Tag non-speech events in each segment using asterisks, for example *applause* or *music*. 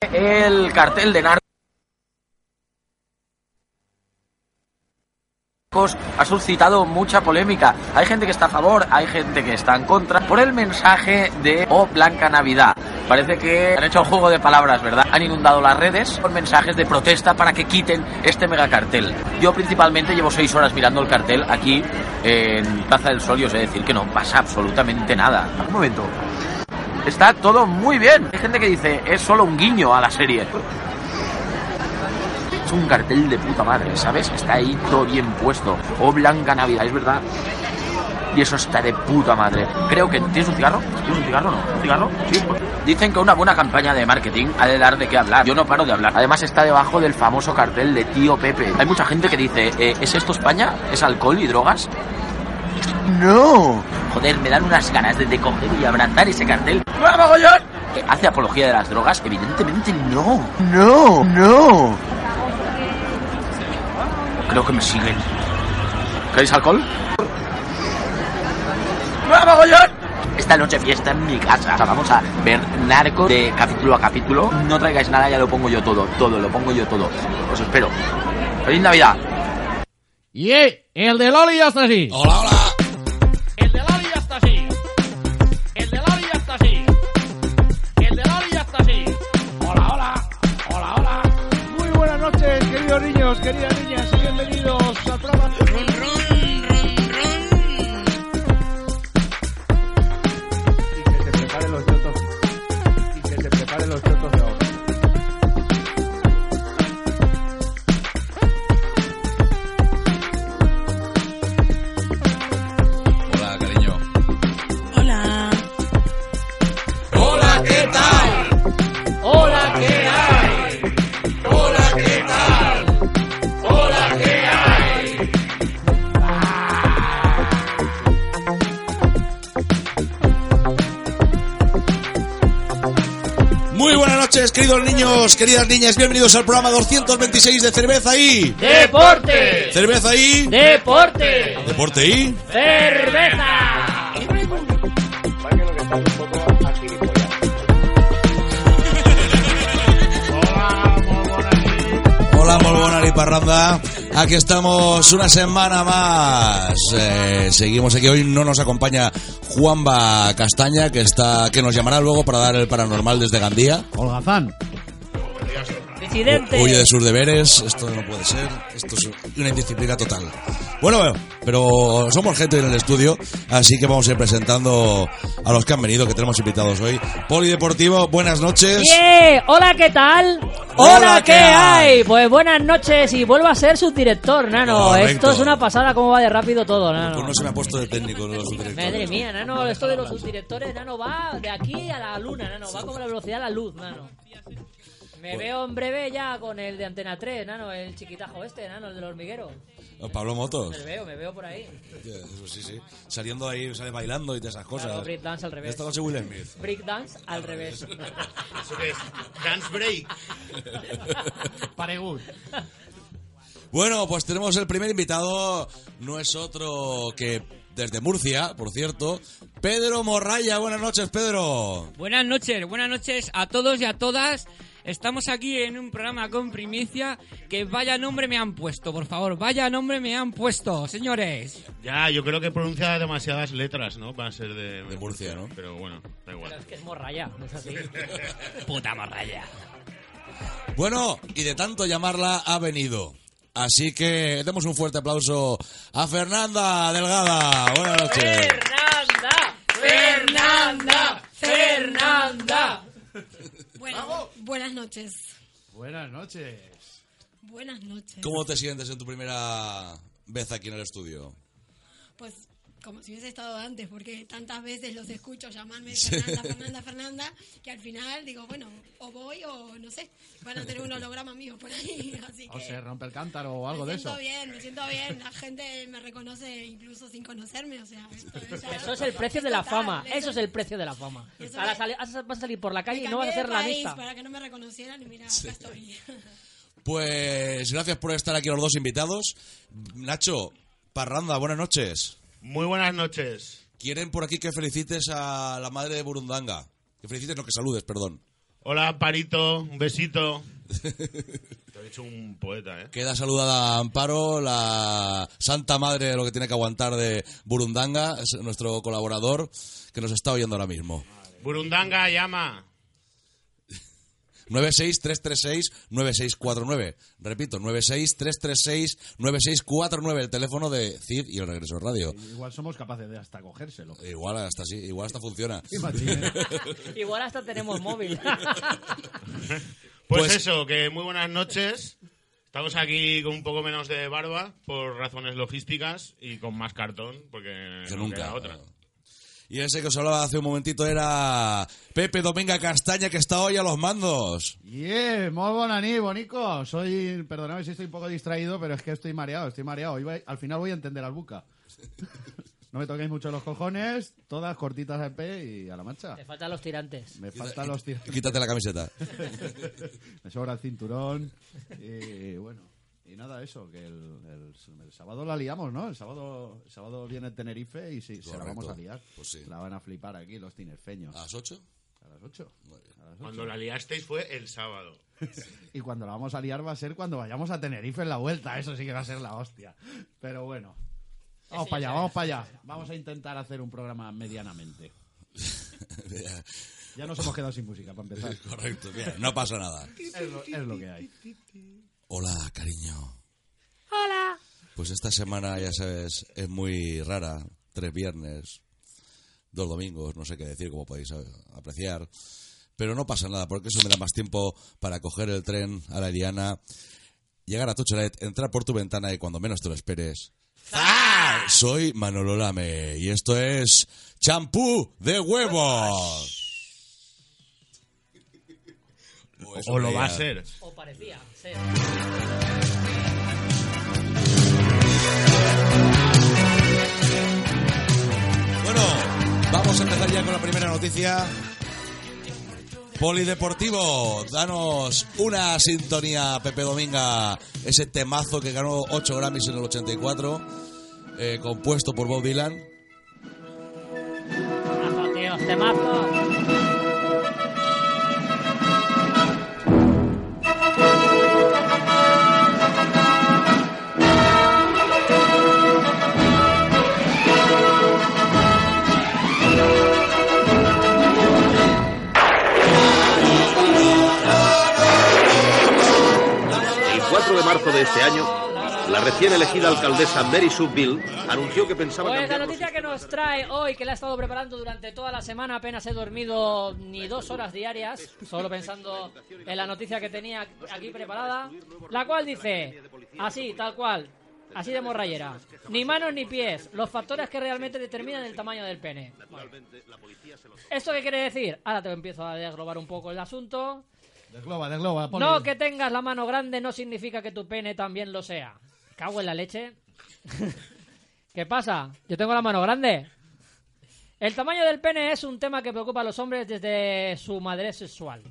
El cartel de narcos ha suscitado mucha polémica. Hay gente que está a favor, hay gente que está en contra por el mensaje de O Blanca Navidad. Parece que han hecho un juego de palabras, ¿verdad? Han inundado las redes con mensajes de protesta para que quiten este megacartel. Yo principalmente llevo seis horas mirando el cartel aquí en Plaza del Sol y os he de decir que no pasa absolutamente nada. Un momento. Está todo muy bien. Hay gente que dice es solo un guiño a la serie. Es un cartel de puta madre, ¿sabes? Está ahí todo bien puesto. O Blanca Navidad, es verdad. Y eso está de puta madre. Creo que. ¿Tienes un cigarro? ¿Tienes un cigarro? No. ¿Un cigarro? Sí. Dicen que una buena campaña de marketing ha de dar de qué hablar. Yo no paro de hablar. Además está debajo del famoso cartel de Tío Pepe. Hay mucha gente que dice, eh, ¿es esto España? ¿Es alcohol y drogas? No. Joder, me dan unas ganas de, de coger y abrazar ese cartel. ¡Vamos, Goyón! ¿Que ¿Hace apología de las drogas? Evidentemente no. No, no. Creo que me siguen. ¿Queréis alcohol? ¡Vamos, Goyón! Esta noche fiesta en mi casa. O sea, vamos a ver narco de capítulo a capítulo. No traigáis nada, ya lo pongo yo todo. Todo, lo pongo yo todo. Os espero. ¡Feliz Navidad! Y el de Loli ya está así. Hola, hola. Queridos niños, queridas niños, queridas niñas, bienvenidos al programa 226 de Cerveza y... ¡Deporte! Cerveza y... ¡Deporte! Deporte y... ¡Cerveza! Hola, Molbonar y Parranda. Aquí estamos una semana más. Eh, seguimos aquí. Hoy no nos acompaña Juanba Castaña, que está, que nos llamará luego para dar el paranormal desde Gandía. Holgazán. Presidente. Huye de sus deberes. Esto no puede ser. Esto es una indisciplina total. Bueno, bueno, pero somos gente en el estudio, así que vamos a ir presentando a los que han venido, que tenemos invitados hoy. Polideportivo, buenas noches. ¡Yeah! Hola, ¿qué tal? Hola, ¿qué hay? Pues buenas noches y vuelvo a ser subdirector, Nano. Correcto. Esto es una pasada, cómo va de rápido todo, Nano. Pues no se me ha puesto de técnico, los subdirectores. Madre mía, Nano, esto de los subdirectores, Nano, va de aquí a la luna, Nano, va como la velocidad de la luz, Nano. Me veo en breve ya con el de Antena 3, Nano, el chiquitajo este, Nano, el del hormiguero. Pablo Motos. Me veo, me veo por ahí. Eso sí, sí. Saliendo ahí, sale bailando y todas esas cosas. Claro, breakdance al revés. Noche Will Smith. Breakdance al revés. *laughs* Dance break. *laughs* Paregut. Bueno, pues tenemos el primer invitado. No es otro que desde Murcia, por cierto. Pedro Morraya. Buenas noches, Pedro. Buenas noches, buenas noches a todos y a todas. Estamos aquí en un programa con primicia. Que vaya nombre me han puesto, por favor. Vaya nombre me han puesto, señores. Ya, yo creo que pronuncia demasiadas letras, ¿no? Para ser de, De Murcia, ¿no? Pero bueno, da igual. Es que es morralla, no es así. *laughs* Puta morralla. Bueno, y de tanto llamarla ha venido. Así que demos un fuerte aplauso a Fernanda Delgada. Buenas noches. Fernanda, Fernanda, Fernanda. Bueno, buenas noches. Buenas noches. Buenas noches. ¿Cómo te sientes en tu primera vez aquí en el estudio? Como si hubiese estado antes, porque tantas veces los escucho llamarme Fernanda, Fernanda, Fernanda, que al final digo, bueno, o voy o no sé, van a tener un holograma mío por ahí. *laughs* Así O que se rompe el cántaro o algo me de siento eso. bien, me siento bien. La gente me reconoce incluso sin conocerme, o sea, esto es, ya- Eso es el precio de la total, fama. Eso es el precio de la fama. Eso Ahora me- sale- vas a salir por la calle y Me no vas a ser la lista. Para que no me reconocieran y mira, acá estoy. Pues gracias por estar aquí los dos invitados. Nacho, Parranda, buenas noches. Muy buenas noches. Quieren por aquí que felicites a la madre de Burundanga. Que felicites, no que saludes, perdón. Hola, Parito, un besito. *laughs* Te he hecho un poeta, ¿eh? Queda saludada a Amparo, la santa madre de lo que tiene que aguantar de Burundanga, es nuestro colaborador que nos está oyendo ahora mismo. Burundanga llama. 96336-9649. Repito, 96336-9649, el teléfono de CID y el Regreso Radio. Igual somos capaces de hasta cogérselo. Igual hasta sí, igual hasta funciona. *laughs* Igual hasta tenemos móvil. *laughs* Pues, Pues- eso, que muy buenas noches. Estamos aquí con un poco menos de barba por razones logísticas y con más cartón porque Que no nunca. queda otra. Y ese que os hablaba hace un momentito era Pepe Dominga Castaña, que está hoy a los mandos. Yeah, muy bona nit, bonico. Soy, perdonadme si estoy un poco distraído, pero es que estoy mareado, estoy mareado. Voy- al final voy a entender al buca. *laughs* No me toquéis mucho los cojones, todas cortitas de P y a la marcha. Te faltan los tirantes. Me faltan los tiros. Quítate la camiseta. *laughs* Me sobra el cinturón. Y bueno, y nada, eso, que el, el- el sábado la liamos, ¿no? El sábado, el sábado viene Tenerife y sí, se la vamos a liar. Pues sí. La van a flipar aquí los tinerfeños. ¿A las 8? A las 8. Cuando la liasteis fue el sábado. *laughs* Y cuando la vamos a liar va a ser cuando vayamos a Tenerife en la vuelta. Eso sí que va a ser la hostia. Pero bueno. Vamos para allá, vamos para allá. Vamos a intentar hacer un programa medianamente. *laughs* Ya nos hemos quedado sin música para empezar. *laughs* Correcto, bien, no pasa nada. Es lo, es lo que hay. Hola, cariño. Hola. Pues esta semana, ya sabes, es muy rara. Tres viernes, dos domingos, no sé qué decir, como podéis apreciar. Pero no pasa nada, porque eso me da más tiempo para coger el tren a la Diana, llegar a Tuchelet, entrar por tu ventana y cuando menos te lo esperes. ¡Zas! Soy Manolo Lame y esto es Champú de Huevos. eso O lo va a creía. ser. O parecía ser. Bueno, vamos a empezar ya con la primera noticia. Polideportivo, danos una sintonía, Pepe Dominga, ese temazo que ganó 8 Grammys en el 84, eh, compuesto por Bob Dylan. Temazo, tío, temazo. Marzo de este año, la recién elegida alcaldesa Mary Sue Bill anunció que pensaba Pues la cambiar noticia que nos trae hoy, que la he estado preparando durante toda la semana, apenas he dormido ni dos horas diarias, solo pensando en la noticia que tenía aquí preparada, la cual dice, así, tal cual, así de morrayera, ni manos ni pies, los factores que realmente determinan el tamaño del pene. Bueno. ¿Esto qué quiere decir? Ahora te empiezo a desglobar un poco el asunto. Desgloba, desgloba. No que tengas la mano grande no significa que tu pene también lo sea. Cago en la leche. *laughs* ¿Qué pasa? Yo tengo la mano grande. El tamaño del pene es un tema que preocupa a los hombres desde su madurez sexual.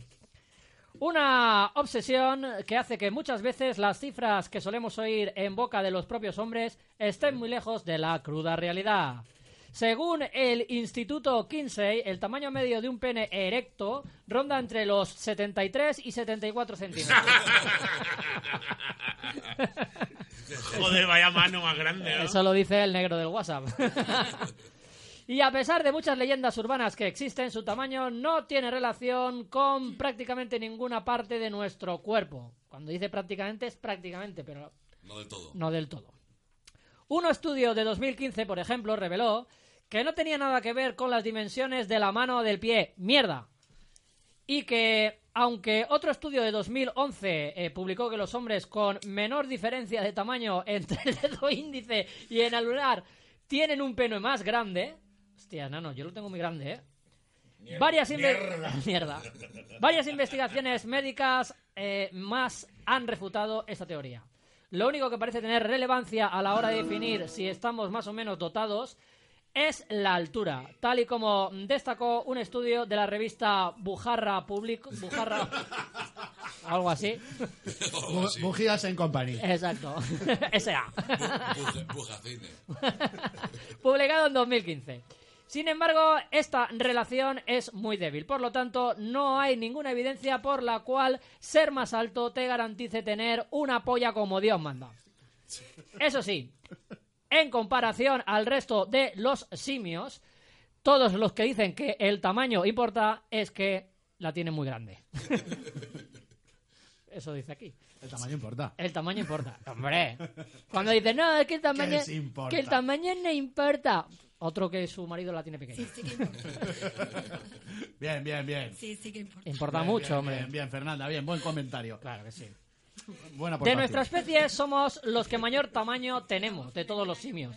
Una obsesión que hace que muchas veces las cifras que solemos oír en boca de los propios hombres estén muy lejos de la cruda realidad. Según el Instituto Kinsey, el tamaño medio de un pene erecto ronda entre los 73 y 74 centímetros. *laughs* Joder, vaya mano más grande, ¿no? Eso lo dice el negro del WhatsApp. *laughs* y a pesar de muchas leyendas urbanas que existen, su tamaño no tiene relación con prácticamente ninguna parte de nuestro cuerpo. Cuando dice prácticamente es prácticamente, pero No del todo. no del todo. Un estudio de 2015, por ejemplo, reveló que no tenía nada que ver con las dimensiones de la mano o del pie. ¡Mierda! Y que, aunque otro estudio de 2011 eh, publicó que los hombres con menor diferencia de tamaño entre el dedo índice y el anular tienen un pene más grande. Hostia, nano, yo lo tengo muy grande, ¿eh? Varias, inve- *laughs* Mierda. Varias investigaciones médicas eh, más han refutado esta teoría. Lo único que parece tener relevancia a la hora de definir si estamos más o menos dotados es la altura, tal y como destacó un estudio de la revista Bujarra Public, Bujarra, *laughs* algo así. Bu- Bujías en company. Exacto, *laughs* S.A. *laughs* Publicado en 2015. Sin embargo, esta relación es muy débil, por lo tanto, no hay ninguna evidencia por la cual ser más alto te garantice tener una polla como Dios manda. Eso sí, en comparación al resto de los simios, todos los que dicen que el tamaño importa es que la tiene muy grande. *laughs* Eso dice aquí. El tamaño importa. El tamaño importa. Hombre. Cuando dice, no, es que el tamaño, que el tamaño no importa. Otro que su marido la tiene pequeña. Sí, sí que importa. *laughs* Bien, bien, bien. Sí, sí que importa. Importa Bien, mucho, bien, hombre. Bien, bien, Fernanda, bien, buen comentario. Claro que sí. Buena De nuestra especie somos los que mayor tamaño tenemos, de todos los simios.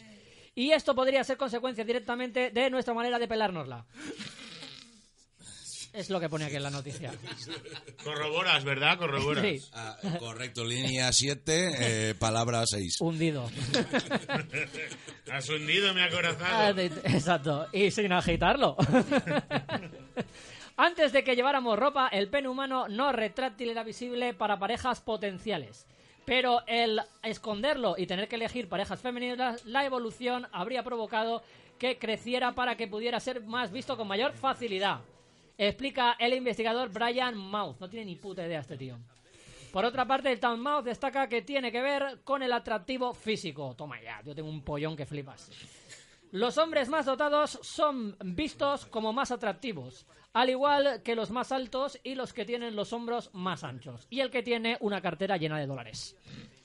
Y esto podría ser consecuencia directamente de nuestra manera de pelárnosla. Es lo que pone aquí en la noticia. Corroboras, ¿verdad? Corroboras. Sí, Ah, correcto, línea 7, palabra 6. hundido. *laughs* Has hundido mi Ah, acorazado. de- Exacto, y sin agitarlo. *laughs* Antes de que lleváramos ropa, el pene humano no retráctil era visible para parejas potenciales. Pero el esconderlo y tener que elegir parejas femeninas, la evolución habría provocado que creciera para que pudiera ser más visto con mayor facilidad. Explica el investigador Brian Mouth. No tiene ni puta idea este tío. Por otra parte, el Town Mouth destaca que tiene que ver con el atractivo físico. Toma ya, yo tengo un pollón que flipas. Los hombres más dotados son vistos como más atractivos, al igual que los más altos y los que tienen los hombros más anchos, y el que tiene una cartera llena de dólares.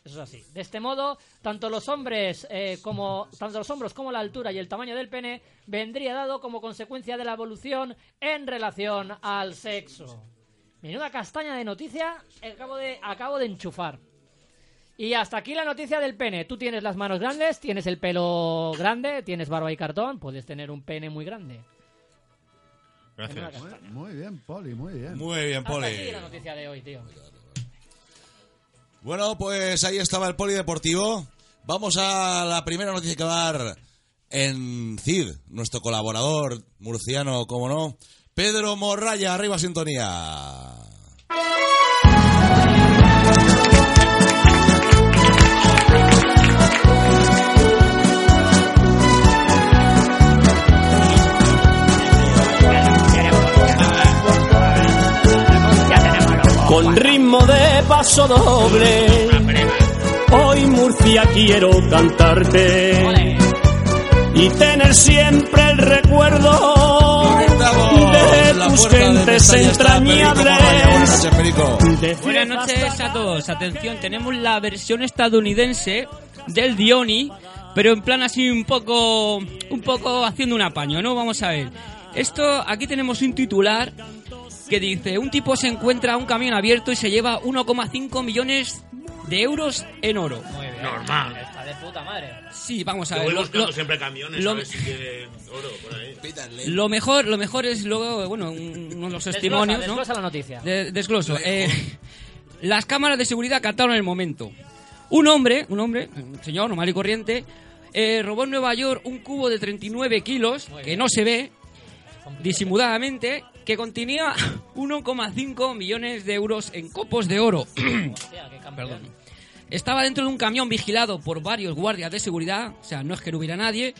Eso es así. De este modo, tanto los hombres eh, como tanto los hombros como la altura y el tamaño del pene vendría dado como consecuencia de la evolución en relación al sexo. Menuda castaña de noticia acabo de, acabo de enchufar. Y hasta aquí la noticia del pene. Tú tienes las manos grandes, tienes el pelo grande, tienes barba y cartón, puedes tener un pene muy grande. Gracias. Muy bien, Poli, muy bien. Muy bien, Hasta Poli. aquí la noticia de hoy, tío. Bueno, pues ahí estaba el polideportivo. Vamos a la primera noticia que va a dar en CID, nuestro colaborador murciano, como no, Pedro Morraya, arriba sintonía. Con ritmo de paso doble, hoy Murcia quiero cantarte y tener siempre el recuerdo de tus gentes entrañables. Buenas noches a todos. Atención, tenemos la versión estadounidense del Dioni, pero en plan así un poco, un poco haciendo un apaño, ¿no? Vamos a ver. Esto, aquí tenemos un titular que dice, un tipo se encuentra un camión abierto y se lleva 1,5 millones de euros en oro. Muy bien. Normal. Está de puta madre. Sí, vamos a Yo ver. voy buscando lo- siempre camiones lo- a ver si tienen oro por ahí. Lo mejor, lo mejor es luego, bueno, un- uno de los testimonios, Desglosa, ¿no? desglosa la noticia. De- desgloso. Eh, las cámaras de seguridad captaron el momento. Un hombre, un hombre, un señor normal y corriente, eh, robó en Nueva York un cubo de 39 kilos, que no se ve, disimuladamente, que contenía *laughs* 1,5 millones de euros en copos de oro. *clears throat* Hostia, qué campeón. Perdón. Estaba dentro de un camión vigilado por varios guardias de seguridad, o sea, no es que no hubiera nadie,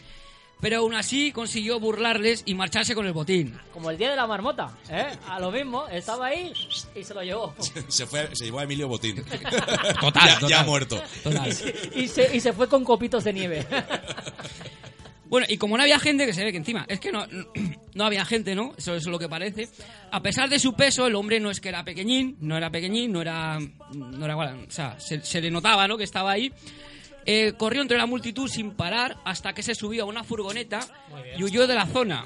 pero aún así consiguió burlarles y marcharse con el botín. Como el día de la marmota, ¿eh? A lo mismo, estaba ahí y se lo llevó. *laughs* Se, fue, se llevó a Emilio Botín. *laughs* Total, ya, total. ya muerto. Total. Y se, y se fue con copitos de nieve. Bueno, y como no había gente, que se ve que encima, es que no, no había gente, ¿no? Eso, eso es lo que parece. A pesar de su peso, el hombre no es que era pequeñín, no era pequeñín, no era. No era o sea, se, se le notaba, ¿no? Que estaba ahí. Eh, corrió entre la multitud sin parar hasta que se subió a una furgoneta y huyó de la zona.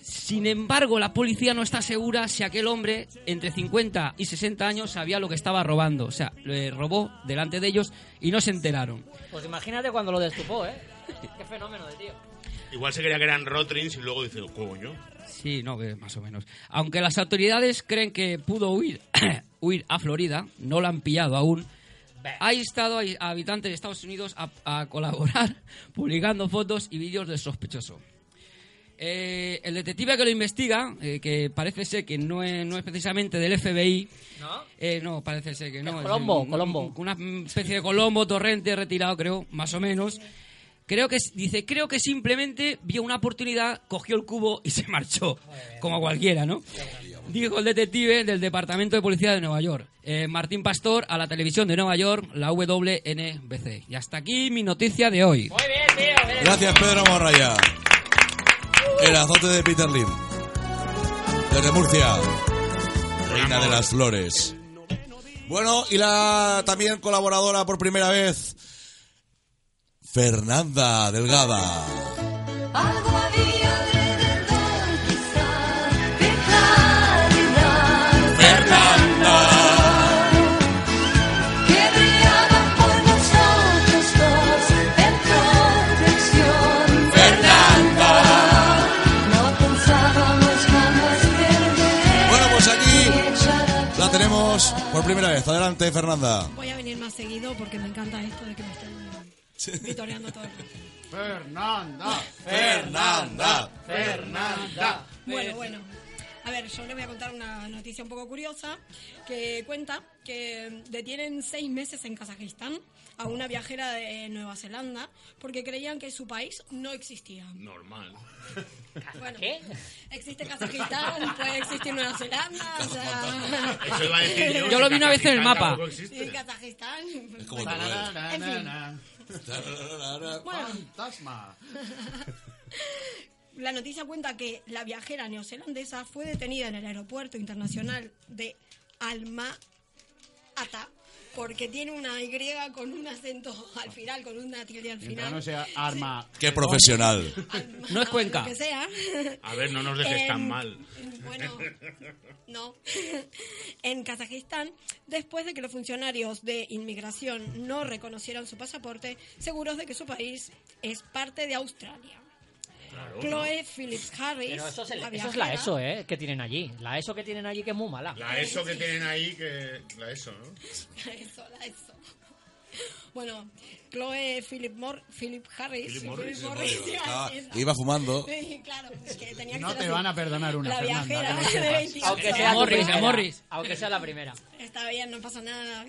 Sin embargo, la policía no está segura si aquel hombre, entre 50 y 60 años, sabía lo que estaba robando. O sea, le robó delante de ellos y no se enteraron. Pues imagínate cuando lo destupó, ¿eh? *laughs* Qué fenómeno de tío. Igual se creía que eran Rotrins y luego dice, coño. Sí, no, más o menos. Aunque las autoridades creen que pudo huir, *coughs* huir a Florida, no lo han pillado aún. Ha instado a habitantes de Estados Unidos a, a colaborar *laughs* publicando fotos y vídeos del sospechoso. Eh, el detective que lo investiga, eh, que parece ser que no es, no es precisamente del FBI, ¿No? eh, no, parece ser que no. es Colombo, un- Colombo. un- Una especie de Colombo, torrente retirado, creo, más o menos. Creo que, dice, creo que simplemente vio una oportunidad, cogió el cubo y se marchó, como cualquiera, ¿no? Dijo el detective del Departamento de Policía de Nueva York, eh, Martín Pastor, a la televisión de Nueva York, la WNBC. Y hasta aquí mi noticia de hoy. Muy bien, tío. bien. Gracias, Pedro Morraya. El azote de Peter Lim. Desde Murcia. Reina de las Flores. Bueno, y la también colaboradora por primera vez, Fernanda Delgada. Algo había alrededor, quizá, de claridad. Que brillaba por nosotros dos en protección. No pensábamos jamás perder. Bueno, pues aquí la tenemos por primera vez. Adelante, Fernanda. Voy a venir más seguido porque me encanta esto de que me vitoreando todo el rato. Fernanda. Fernanda. Fernanda. Bueno, bueno. A ver, yo le voy a contar una noticia un poco curiosa que cuenta que detienen seis meses en Kazajistán a una viajera de Nueva Zelanda porque creían que su país no existía. Normal. Bueno, ¿Qué? Existe Kazajistán, puede existir Nueva Zelanda, o sea... Eso iba a *laughs* decir yo. Yo lo vi una vez en el mapa. Sí, Kazajistán. como en fin. Bueno. Fantasma. *laughs* La noticia cuenta que la viajera neozelandesa fue detenida en el aeropuerto internacional de Alma-Ata porque tiene una Y con un acento al final, con una tilde al final. no sea arma. Qué profesional. *laughs* No es Cuenca. Que sea. A ver, no nos dejes En- tan mal. Bueno, no. *laughs* En Kazajistán, después de que los funcionarios de inmigración no reconocieran su pasaporte, seguros de que su país es parte de Australia. Chloe Phillips Harris. Pero eso es, el- la eso es la viajera- ESO, ¿eh? Que tienen allí. La ESO que tienen allí que es muy mala. La ESO que tienen ahí, que. La ESO, ¿no? *laughs* La ESO, la ESO. Bueno, Chloe Philip, Mor Philip Harris. Philip Morris. Morris, iba a Estaba- decir. iba fumando. Sí, claro, es que tenía que No ser te así. van a perdonar una, La Fernanda, viajera de sepas. 28 Aunque sea, Morris. Morris. Aunque sea la primera. Está bien, no pasa nada.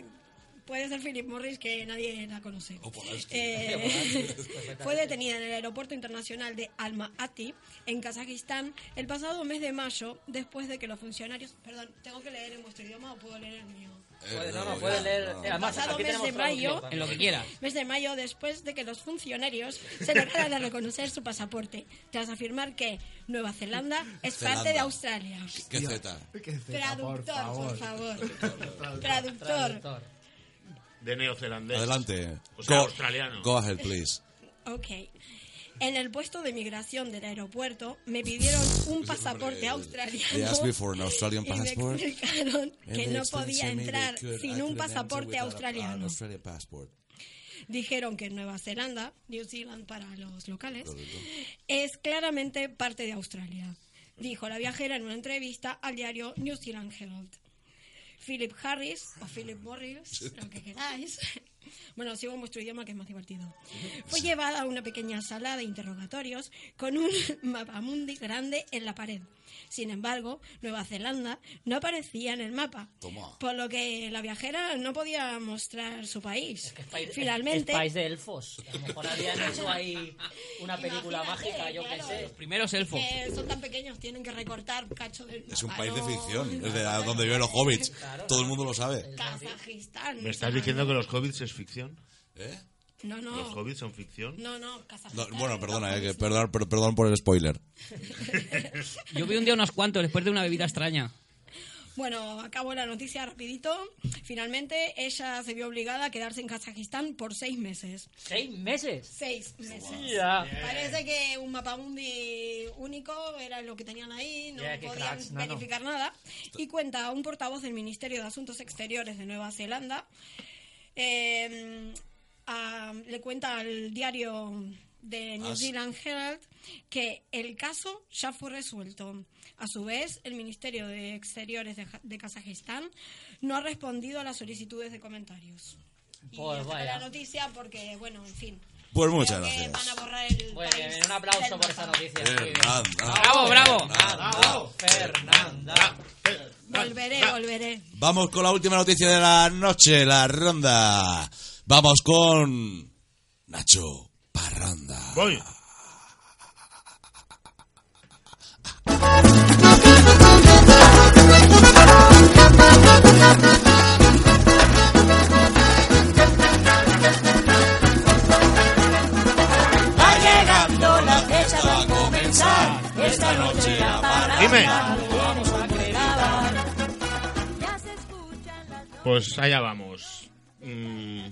Puede ser Philip Morris que nadie la conoce. O Polanski. Eh, *laughs* *laughs* fue detenida en el aeropuerto internacional de Alma-Ati, en Kazajistán, el pasado mes de mayo, después de que los funcionarios... Perdón, ¿tengo que leer en vuestro idioma o puedo leer el mío? Puede- no, no, puede leer. Además, Pasado aquí mes de mayo, En lo que quiera. Mes de mayo, después de que los funcionarios se negaran a reconocer su pasaporte, tras afirmar que Nueva Zelanda es parte Zelanda. de Australia. ¿Qué Z? ¿Qué Z, por Traductor, por favor. favor. Traductor. Traductor. De neozelandés. Adelante. O sea, Go- australiano. Go ahead, please. *laughs* Ok. En el puesto de migración del aeropuerto me pidieron un *laughs* pasaporte *laughs* australiano. Australian y me explicaron que no podía entrar sin un pasaporte australiano. Dijeron que Nueva Zelanda, New Zealand para los locales, es claramente parte de Australia, dijo la viajera en una entrevista al diario New Zealand Herald. Philip Harris o Philip Morris, lo que queráis. *laughs* Bueno, sigo en vuestro idioma que es más divertido. Fue llevada a una pequeña sala de interrogatorios con un *laughs* mapamundi grande en la pared. Sin embargo, Nueva Zelanda no aparecía en el mapa, Toma. por lo que la viajera no podía mostrar su país. Es país- Finalmente, Es país de elfos. A lo mejor habían *laughs* hecho ahí una película Imagínate, mágica, yo qué claro. sé. Primeros elfos. que son tan pequeños, tienen que recortar cacho del Es un mapa, país de ficción. Es de donde viven los hobbits. Todo el mundo lo sabe. Kazajistán. ¿Me estás diciendo que los hobbits es ficción? ¿Eh? No, no. ¿Los hobbits son ficción? No, no, No, Kazajistán. bueno, perdona, eh, que perdón, per- perdón por el spoiler. *laughs* Yo vi un día unos cuantos después de una bebida extraña. Bueno, acabo la noticia rapidito. Finalmente, ella se vio obligada a quedarse en Kazajistán por seis meses. ¿Seis meses? Seis meses. Ya. Parece que un mapamundi único era lo que tenían ahí, no qué podían verificar nada. Y cuenta un portavoz del Ministerio de Asuntos Exteriores de Nueva Zelanda, eh, a- le cuenta al diario de New Ah. Zealand Herald que el caso ya fue resuelto. A su vez, el Ministerio de Exteriores de, de Kazajistán no ha respondido a las solicitudes de comentarios. Y Pues hasta vaya. la noticia porque, bueno, en fin. Pues muchas gracias. van a borrar el Muy país bien, un aplauso por esa noticia. Fernanda. Bravo, bravo. Bravo, Fernanda. Volveré, volveré. Vamos con la última noticia de la noche, la ronda. Vamos con Nacho Parranda. Voy. Va llegando la fecha, va a comenzar esta noche la parada. Dime. Pues allá vamos. Mm,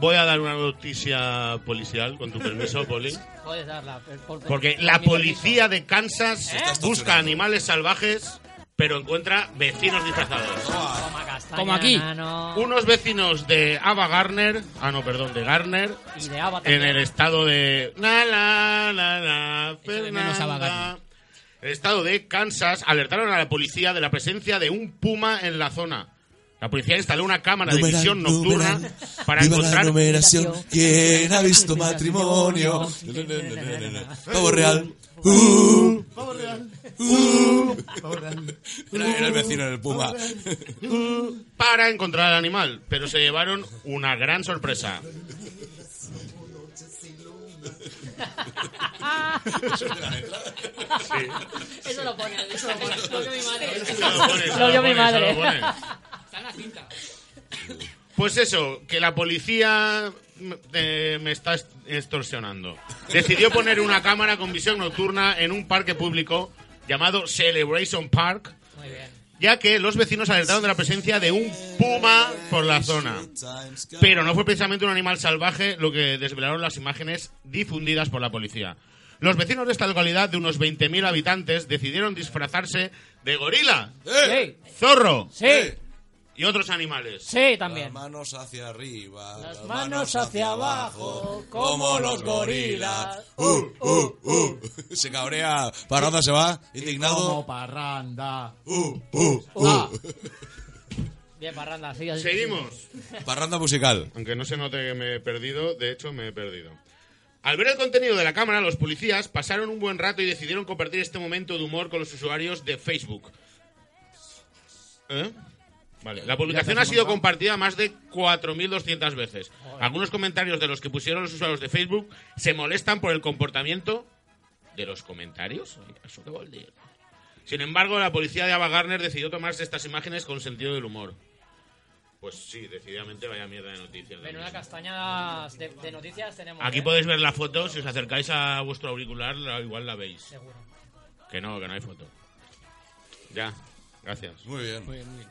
voy a dar una noticia policial, con tu permiso, Poli. Puedes darla. eh, por- Porque la policía de Kansas ¿Eh? busca animales salvajes, pero encuentra vecinos disfrazados. Como aquí. Unos vecinos de Ava Garner, ah no, perdón, de Garner, Y de Ava en también. el estado de la la la la Echo de menos a Ava Fernanda. Gardner. El estado de Kansas alertaron a la policía de la presencia de un puma en la zona. La policía instaló una cámara de Numeral, visión nocturna numeral. para encontrar la numeración. ¿Quién ha visto matrimonio? Pavo real. Uh, Pavo real. uh. Pavo real. Era, era el vecino del Puma. para encontrar al animal, pero se llevaron una gran sorpresa. Eso lo pone, eso lo pone. Lo vio mi madre. Eso lo eso vio mi madre. Eso lo pone. Está en la cinta. Pues eso, que la policía eh, me está est- extorsionando. Decidió poner una cámara con visión nocturna en un parque público llamado Celebration Park, Muy bien. ya que los vecinos alertaron de la presencia de un puma por la zona. Pero no fue precisamente un animal salvaje lo que desvelaron las imágenes difundidas por la policía. Los vecinos de esta localidad, de unos 20.000 habitantes, decidieron disfrazarse de gorila, Sí, zorro sí, y otros animales. sí, también. Las manos hacia arriba. Las manos hacia abajo, como los gorilas. Uh, uh, uh. *laughs* Se cabrea. Parranda se va, Como indignado. parranda. Uh, uh, uh. Bien, Parranda, sigue así. Seguimos. Parranda musical. Aunque no se note que me he perdido, de hecho me he perdido. Al ver el contenido de la cámara, los policías pasaron un buen rato y decidieron compartir este momento de humor con los usuarios de Facebook. ¿Eh? Vale. La publicación ha sido compartida más de 4.200 veces. Algunos comentarios de los que pusieron los usuarios de Facebook se molestan por el comportamiento de los comentarios. Eso. Sin embargo, la policía de Ava Gardner decidió tomarse estas imágenes con sentido del humor. Pues sí, decididamente vaya mierda de noticias. Ven, una castaña de, de noticias tenemos. Aquí ¿eh? podéis ver la foto, si os acercáis a vuestro auricular, la- igual la veis. Seguro. Que no, que no hay foto. Ya, gracias. Muy bien. Muy bien,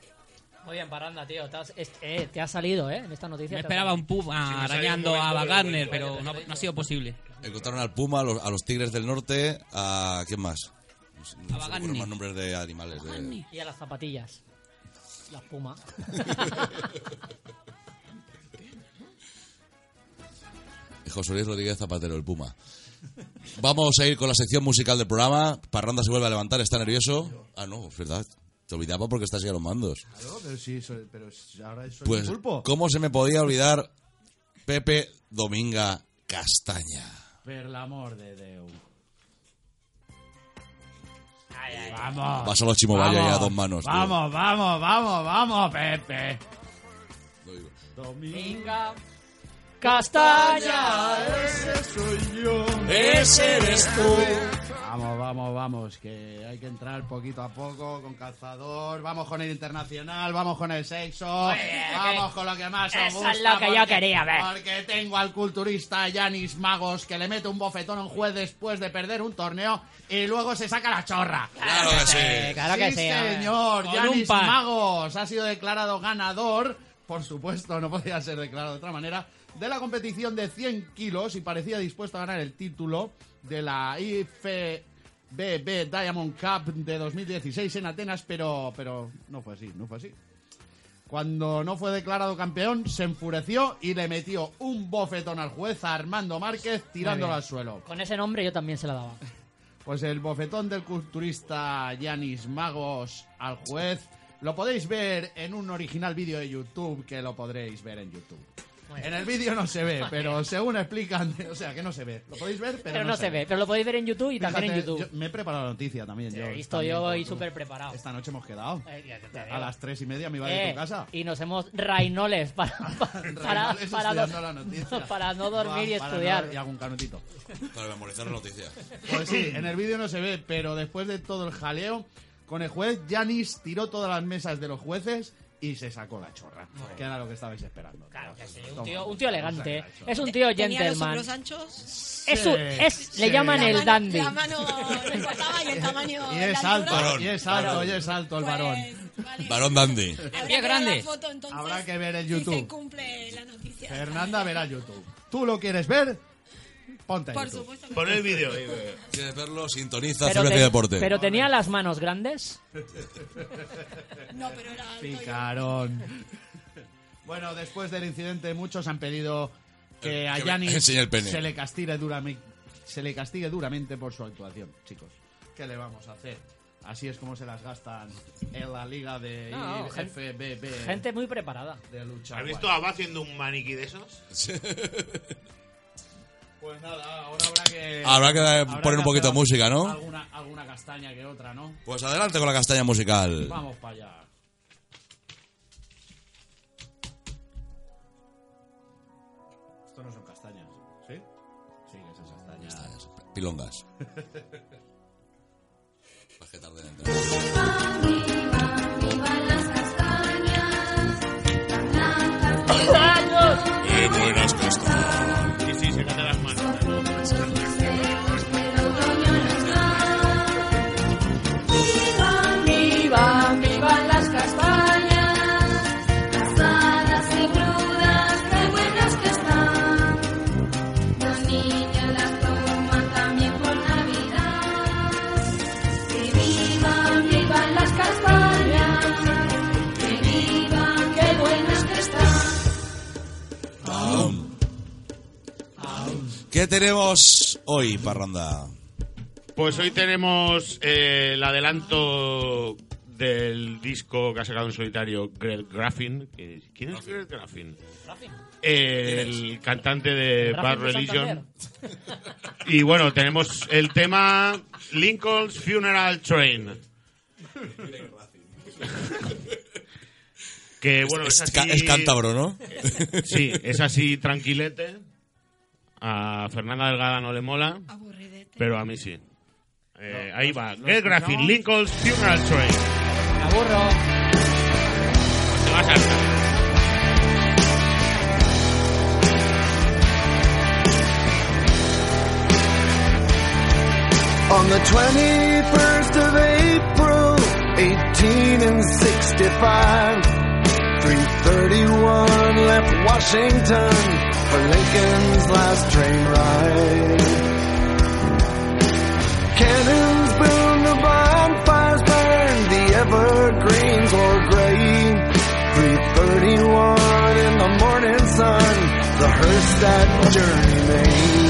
Parranda, tío. Te has, eh, te ha salido, ¿eh? En esta noticia. Me esperaba un puma arañando a Bagarner, pero pero no, no ha sido posible. Encontraron al Puma, a los, a los Tigres del Norte, a... ¿Quién más? No A más nombres de animales. de- Y a las zapatillas. Las Puma. *laughs* José Luis Rodríguez Zapatero, el Puma. Vamos a ir con la sección musical del programa. Parranda se vuelve a levantar, está nervioso. Ah, no, es verdad. Te olvidaba porque estás ya a los mandos. Claro, pero sí, soy- pero ahora soy Pues, pulpo. ¿cómo se me podía olvidar Pepe Dominga Castaña? Per l'amor de Déu. Vamos. Vas a los Chimovaya Vamos, ya a dos manos. tío. Vamos, vamos, vamos, vamos, Pepe. Lo digo. Venga. Castaña. ese soy yo. Ese eres tú. Vamos, vamos, vamos, que hay que entrar poquito a poco con calzador. Vamos con el internacional, vamos con el sexo, vamos con lo que más os eso es gusta. lo que yo quería ver. Porque tengo al culturista Yanis Magos que le mete un bofetón a un juez después de perder un torneo y luego se saca la chorra. Claro que sí. Eh, claro que sí. a ver. señor, Yanis. Magos ha sido declarado ganador, por supuesto, no podía ser declarado de otra manera, de la competición de 100 kilos y parecía dispuesto a ganar el título de la IFBB Diamond Cup de 2016 en Atenas, pero, pero no fue así, no fue así. Cuando no fue declarado campeón, se enfureció y le metió un bofetón al juez Armando Márquez tirándolo al suelo. Con ese nombre yo también se la daba. *laughs* Pues el bofetón del culturista Yanis Magos al juez lo podéis ver en un original vídeo de YouTube que lo podréis ver en YouTube. En el vídeo no se ve, pero según explican, *laughs* o sea, que no se ve. Lo podéis ver, pero, Pero, no, se ve. Pero lo podéis ver en YouTube y también en Fíjate, YouTube. yo me he preparado la noticia también. yo, He visto también, yo como y tú. súper preparado. Esta noche hemos quedado. Eh. A las tres y media me iba de Eh, tu casa. Y nos hemos rainoles para, *laughs* para, para, para no, la noticia. *laughs* para no dormir y Para estudiar. no- y algún canutito. Para memorizar la noticia. Pues sí, en el vídeo no se ve, pero después de todo el jaleo, con el juez, Yanis tiró todas las mesas de los jueces y se sacó la chorra. Que era lo que estabais esperando. Claro que sí, un Toma, tío, un tío elegante. Es un tío ¿Tenía los gentleman. hombros anchos? Es un- es- Sí, le sí. llaman La el dandy. La mano y el *laughs* tamaño. Y es alto, y es alto, y es alto el varón. Pues, vale. Varón dandy. Habrá grande. foto, entonces, Habrá que ver en si se YouTube. cumple la noticia. Fernanda verá YouTube. ¿Tú lo quieres ver? Ponte Por supuesto. Pon el vídeo. ¿Quieres verlo? Sintoniza Pero, Cerveza te- Deporte. pero tenía las manos grandes. No, pero era alto. Picarón. Bueno, después del incidente, muchos han pedido que a Que me Yanis enseñe el pene. se le castigue duramente, se le castigue duramente por su actuación, chicos. ¿Qué le vamos a hacer? Así es como se las gastan en la liga de No, gen- FBB Gente muy preparada. de lucha. ¿Has visto guay. a Abba haciendo un maniquí de esos? *laughs* *laughs* Pues nada, ahora habrá que Habrá que habrá poner que un poquito de música, ¿no? Alguna, alguna castaña que otra, ¿no? Pues adelante con la castaña musical. Vamos para allá. Esto no son castañas, ¿sí? Sí, que son castañas. Pilongas. *laughs* Vas que tarde en entrar. ¡Qué buenas ¿Qué tenemos hoy, Parranda? Pues hoy tenemos eh, el adelanto del disco que ha sacado en solitario Greg Graffin. que- ¿Quién es Greg Graffin? El cantante de Bad Religion. Y bueno, tenemos el tema Lincoln's Funeral Train. *laughs* que bueno, es, es, así- es cántabro, ¿no? Sí, es así tranquilete. A Fernanda Delgada no le mola, Aburridete. pero a mí sí. Eh, ahí va. Greg Graffin, Lincoln's Funeral Train. Me aburro. Te vas a hartar. On the 21st of April, 18 and 65, 331 left Washington for Lincoln's last train ride. Cannons boom, the bonfires burn, the evergreens were gray. 331 in the morning sun, the hearse that journey made.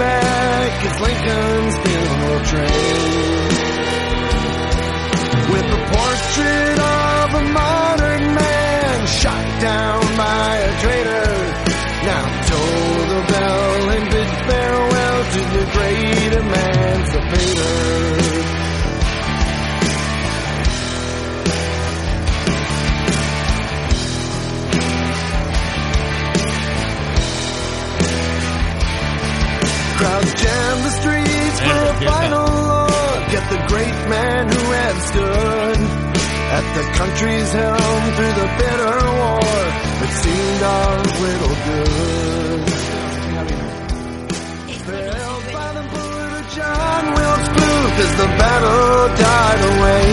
Back. It's Lincoln's funeral train. With the portrait of great man who had stood at the country's helm through the bitter war that seemed our little good. Felled by the bullet of John Wilkes Booth as the battle died away.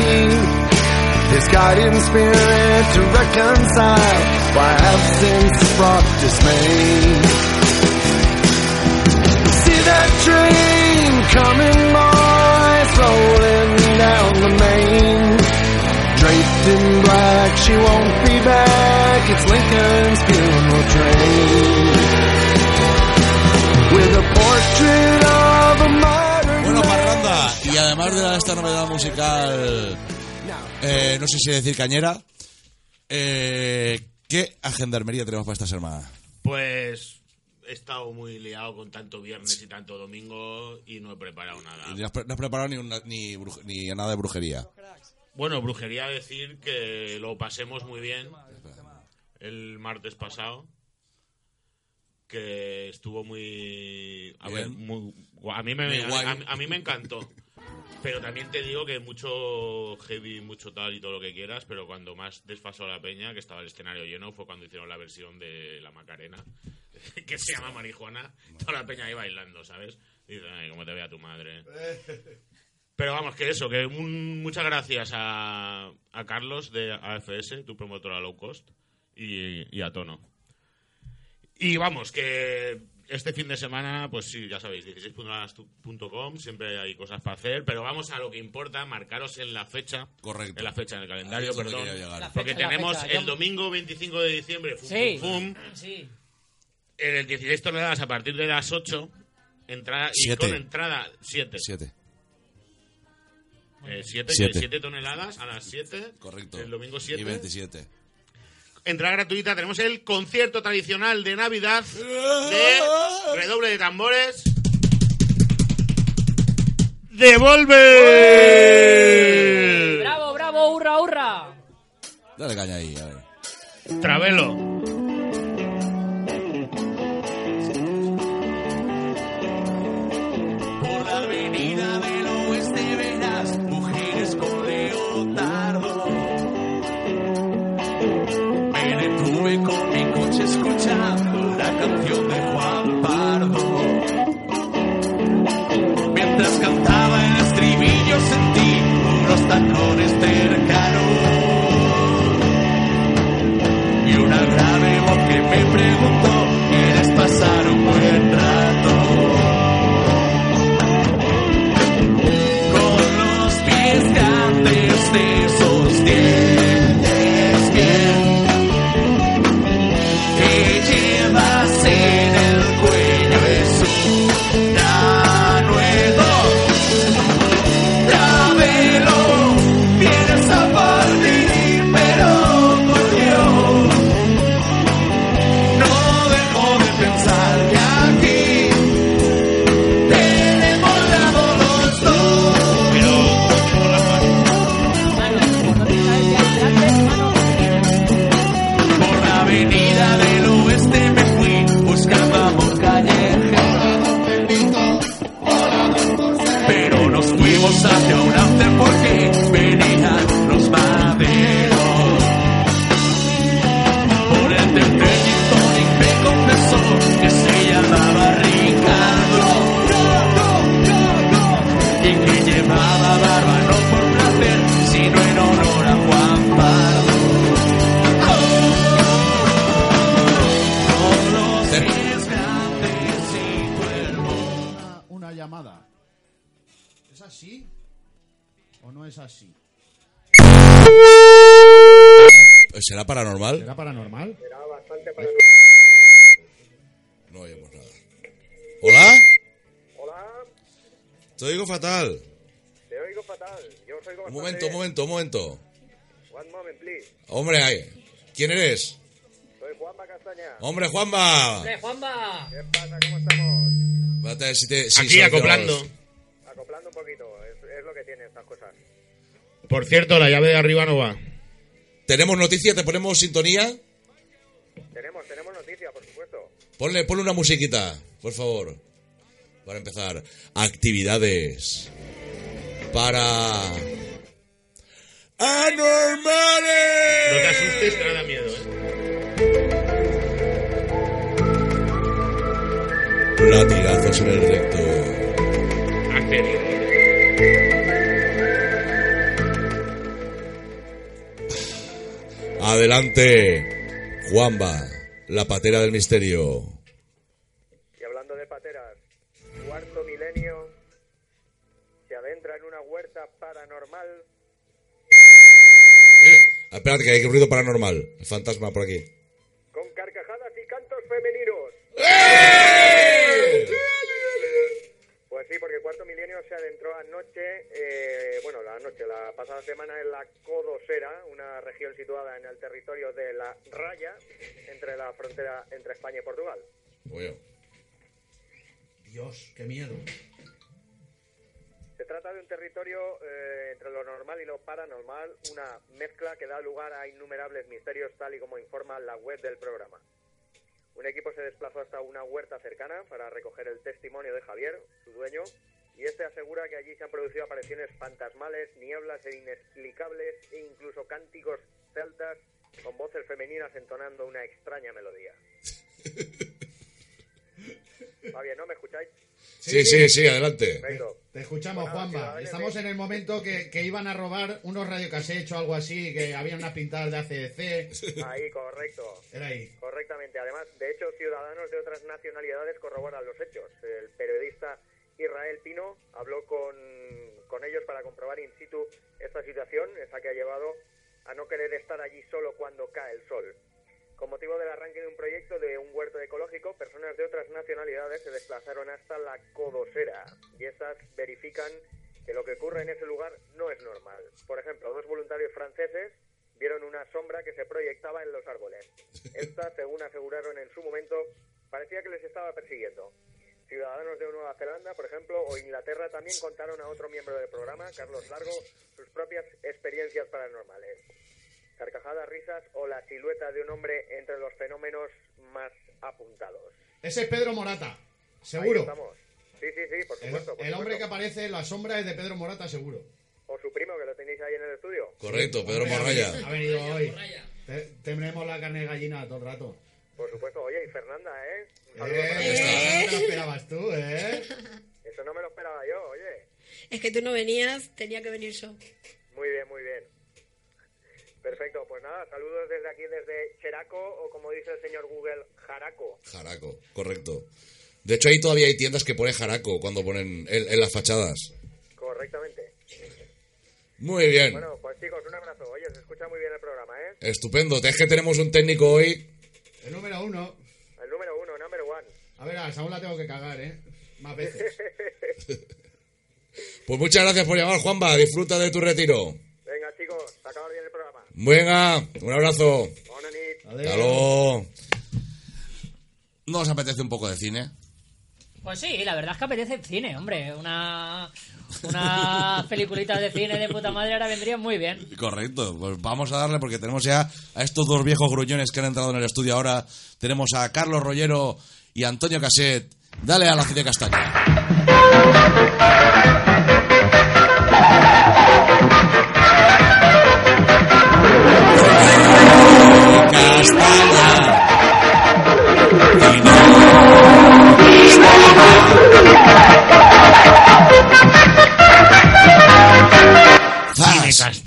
His guiding spirit to reconcile why absence brought dismay. See that dream coming by slowly down the main. Bueno, parranda, y además de esta novedad musical, eh, no sé si decir cañera, eh, ¿qué agendarmería tenemos para esta semana? Pues he estado muy liado con tanto viernes y tanto domingo y no he preparado nada. No has, pre- no has preparado ni, una- ni, ni nada de brujería. Bueno, brujería decir que lo pasemos muy bien el martes pasado. Que estuvo muy. A, ver, muy- a, mí me, a, a mí me encantó. Pero también te digo que mucho heavy, mucho tal y todo lo que quieras, pero cuando más desfasó la peña, que estaba el escenario lleno, fue cuando hicieron la versión de La Macarena, *laughs* que se llama Marijuana. Toda la peña ahí bailando, ¿sabes? Dice, ay, cómo te vea tu madre. Pero vamos, que eso, que muchas gracias a, Carlos de AFS, tu promotora low cost, y a Tono. Y vamos, que este fin de semana, pues sí, ya sabéis, 16.com, siempre hay cosas para hacer, pero vamos a lo que importa, marcaros en la fecha. Correcto. En la fecha, en el calendario, perdón. Porque fecha, la tenemos fecha, el yo- domingo 25 de diciembre, fum, Sí. fum, fum, Sí. en el 16 toneladas a partir de las 8, entrada, y Siete. con entrada 7. Siete. 7 Siete. toneladas a las 7. Correcto. El domingo Y 7. 27. Entrada gratuita. Tenemos el concierto tradicional de Navidad de *laughs* redoble de tambores. ¡Devolve! Bravo, bravo, hurra, hurra. Dale caña ahí, a ver. Travelo. Tacones cercanos y una grave voz que me preguntó es así? ¿Será paranormal? ¿Será paranormal? No oímos nada. ¿Hola? Hola, Te oigo fatal. te oigo fatal. Yo os oigo Un bastante momento, un momento, un momento. One moment, please. Hombre, ay, ¿quién eres? Soy Juanma Castaña. Hombre, Juanma. ¡Hombre, Juanma! ¿Qué pasa? ¿Cómo estamos? Si te- si Aquí acoplando. Acoplando un poquito. Es, es lo que tiene estas cosas. Por cierto, la llave de arriba no va. ¿Tenemos noticia? ¿Te ponemos sintonía? Tenemos, tenemos noticias, por supuesto. Ponle, ponle una musiquita, por favor. Para empezar. Actividades. Para... ¡Anormales! No te asustes, que no da miedo, ¿eh? Latigazos en el recto. Adelante, Juanba, la patera del misterio. Y hablando de pateras, cuarto milenio se adentra en una huerta paranormal. Eh, espérate, que hay ruido paranormal. El fantasma por aquí. con carcajadas y cantos femeninos. ¡Eh! Sí, porque Cuarto Milenio se adentró anoche, eh, bueno, la noche, la pasada semana en la Codosera, una región situada en el territorio de la Raya, entre la frontera entre España y Portugal. Oye, Dios, qué miedo. Se trata de un territorio eh, entre lo normal y lo paranormal, una mezcla que da lugar a innumerables misterios, tal y como informa la web del programa. Un equipo se desplazó hasta una huerta cercana para recoger el testimonio de Javier, su dueño, y este asegura que allí se han producido apariciones fantasmales, nieblas e inexplicables e incluso cánticos celtas con voces femeninas entonando una extraña melodía. *laughs* ¿Va bien, no? ¿Me escucháis? Sí, sí, sí, adelante. Perfecto. Te escuchamos, Bueno, Juanma. ciudadanos Estamos en el momento que, que iban a robar unos radiocassettes o algo así, que había unas pintadas de ACDC. Ahí, correcto. Era ahí. Correctamente. Además, de hecho, ciudadanos de otras nacionalidades corroboran los hechos. El periodista Israel Pino habló con, con ellos para comprobar in situ esta situación, esa que ha llevado a no querer estar allí solo cuando cae el sol. Con motivo del arranque de un proyecto de un huerto ecológico, personas de otras nacionalidades se desplazaron hasta la Codosera y estas verifican que lo que ocurre en ese lugar no es normal. Por ejemplo, dos voluntarios franceses vieron una sombra que se proyectaba en los árboles. *laughs* Esta, según aseguraron en su momento, parecía que les estaba persiguiendo. Ciudadanos de Nueva Zelanda, por ejemplo, o Inglaterra también contaron a otro miembro del programa, Carlos Largo, sus propias experiencias paranormales. Carcajadas, risas o la silueta de un hombre entre los fenómenos más apuntados. Ese es Pedro Morata, Ahí seguro. estamos. Sí, sí, sí, por El, supuesto. por el hombre que aparece en la sombra es de Pedro Morata, seguro. O su primo, que lo tenéis ahí en el estudio. Correcto, Pedro Hombre, venido- Ha venido hoy. Te- Tendremos la carne de gallina todo el rato. Por supuesto. Oye, y Fernanda, ¿eh? Eh, para eso no te lo esperabas tú, ¿eh? *laughs* Eso no me lo esperaba yo, oye. Es que tú no venías, tenía que venir yo. Muy bien, muy bien. Perfecto, pues nada, saludos desde aquí, desde Cheraco, o como dice el señor Google, Jaraco. Jaraco, correcto. De hecho, ahí todavía hay tiendas que ponen jaraco cuando ponen en, en las fachadas. Correctamente. Muy bien. Bueno, pues chicos, un abrazo. Oye, se escucha muy bien el programa, ¿eh? Estupendo. Es que tenemos un técnico hoy. El número uno. El número uno, number one. A ver, a Saúl la tengo que cagar, ¿eh? Más veces. *laughs* Pues muchas gracias por llamar, Juanba. Disfruta de tu retiro. Venga, chicos, acaba bien el programa. Venga, un abrazo. Hasta luego. ¿No os apetece un poco de cine? Pues sí, la verdad es que apetece cine, hombre. Una, una *laughs* peliculita de cine de puta madre ahora vendría muy bien. Correcto, pues vamos a darle porque tenemos ya a estos dos viejos gruñones que han entrado en el estudio ahora. Tenemos a Carlos Rollero y Antonio Caset. Dale a la cine castaña. ¡Zas!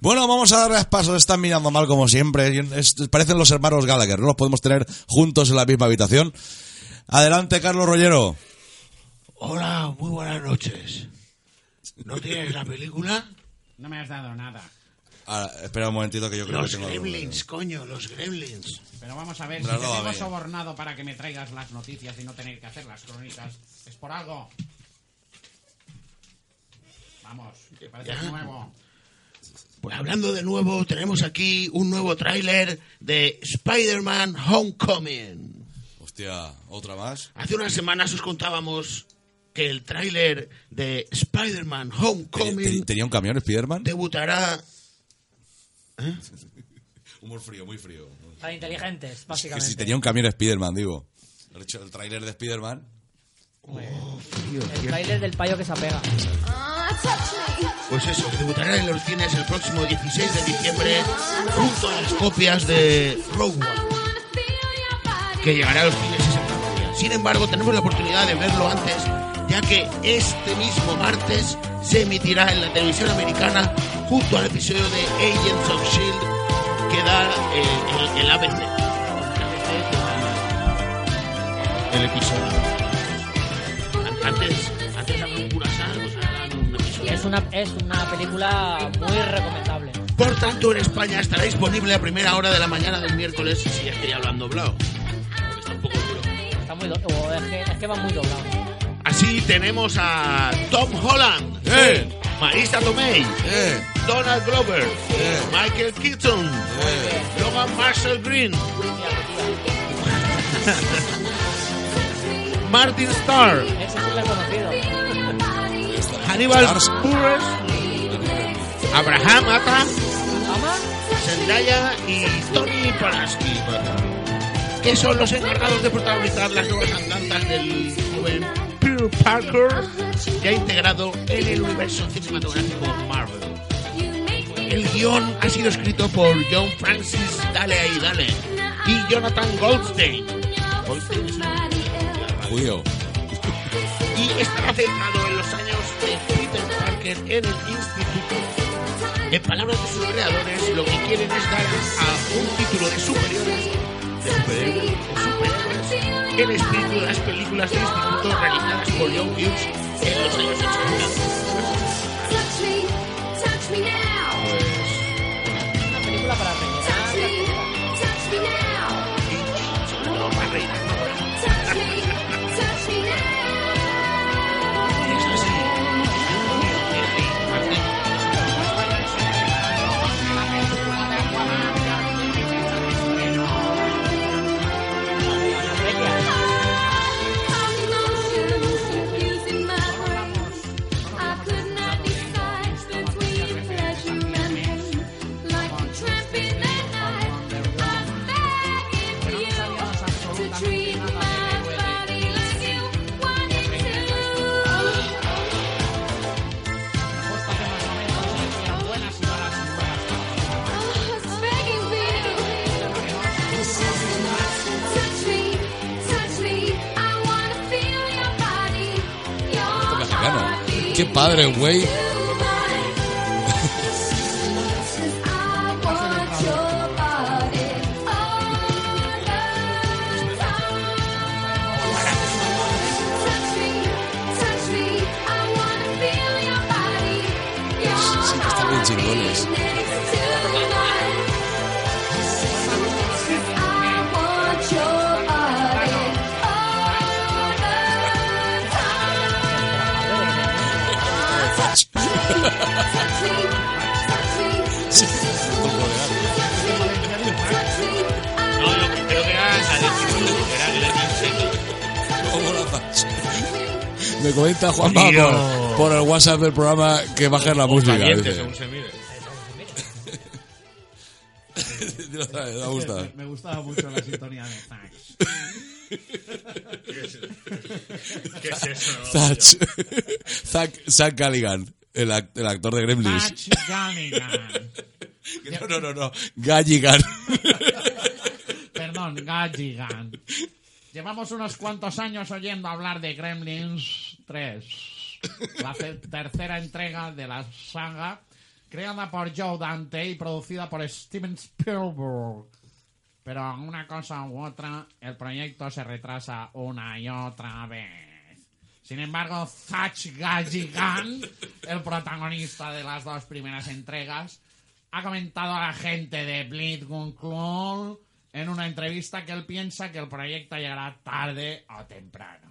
Bueno, vamos a darles paso. Están mirando mal como siempre. Es- parecen los hermanos Gallagher. No los podemos tener juntos en la misma habitación. Adelante, Carlos Rollero. Hola, muy buenas noches. ¿No tienes la película? No me has dado nada. Ahora, espera un momentito que yo creo Los que tengo algo. gremlins, coño, los gremlins. Pero vamos a ver, si te tengo sobornado para que me traigas las noticias y no tener que hacer las crónicas, es por algo. Vamos, que parece Ya. nuevo. Pues hablando de nuevo, tenemos aquí un nuevo tráiler de Spider-Man Homecoming. Hostia, otra más. Hace unas semanas os contábamos que el tráiler de Spider-Man Homecoming tenía un camión, Spiderman. debutará... *laughs* Humor frío, muy frío. Para inteligentes, Que básicamente. si tenía un camión Spiderman, digo. De hecho, el tráiler de Spiderman. El trailer del payo que se apega. Pues eso, que debutará en los cines el próximo 16 de diciembre junto a las copias de Rogue One, que llegará a los cines mismo día. Sin embargo, tenemos la oportunidad de verlo antes, ya que este mismo martes se emitirá en la televisión americana junto al episodio de Agents of S.H.I.E.L.D. Que da eh, el, el ABC. El episodio. An- Antes, antes daban puras armas, ahora dan un episodio. Es una, es una película muy recomendable. Por tanto, en España estará disponible a primera hora de la mañana del miércoles si es que ya lo han doblado. Porque está un poco duro. Está muy do- o es, que, es que va muy doblado. Así tenemos a Tom Holland, Eh. Marisa Tomei, Eh. Donald Glover, Eh. Michael Keaton, Eh. Logan Marshall Green, *laughs* Martin Starr. Hannibal. Buress, Abraham Ata, ¿Ama? Zendaya y Tony Polaski, que son los encargados de protagonizar las nuevas andanzas del joven Peter Parker, ya integrado en el universo cinematográfico Marvel. El guion ha sido escrito por John Francis Dale ahí Dale y Jonathan Goldstein. Goldstein es un- Judío. y estará centrado en los años de Peter Parker en el instituto. En palabras de sus creadores, lo que quieren es dar a un título de superiores, el espíritu de las películas de instituto realizadas por John Hughes en los años 80. Qué padre, güey. Por, por el WhatsApp del programa que bajes la música. Caliente, según se mire. *laughs* Me gusta. Me, me gustaba mucho la sintonía de Thanks. ¿Qué es eso? Zach, Zach, Zach Galligan, el, act- el actor de Gremlins. Patch Gunnigan. *laughs* No, no, no, no. Galligan. Perdón, Galligan. Llevamos unos cuantos años oyendo hablar de Gremlins 3, la ce- tercera entrega de la saga, creada por Joe Dante y producida por Steven Spielberg. Pero una cosa u otra, el proyecto se retrasa una y otra vez. Sin embargo, Zach Galligan, el protagonista de las dos primeras entregas, ha comentado a la gente de Bleed Gun Club en una entrevista que él piensa que el proyecto llegará tarde o temprano.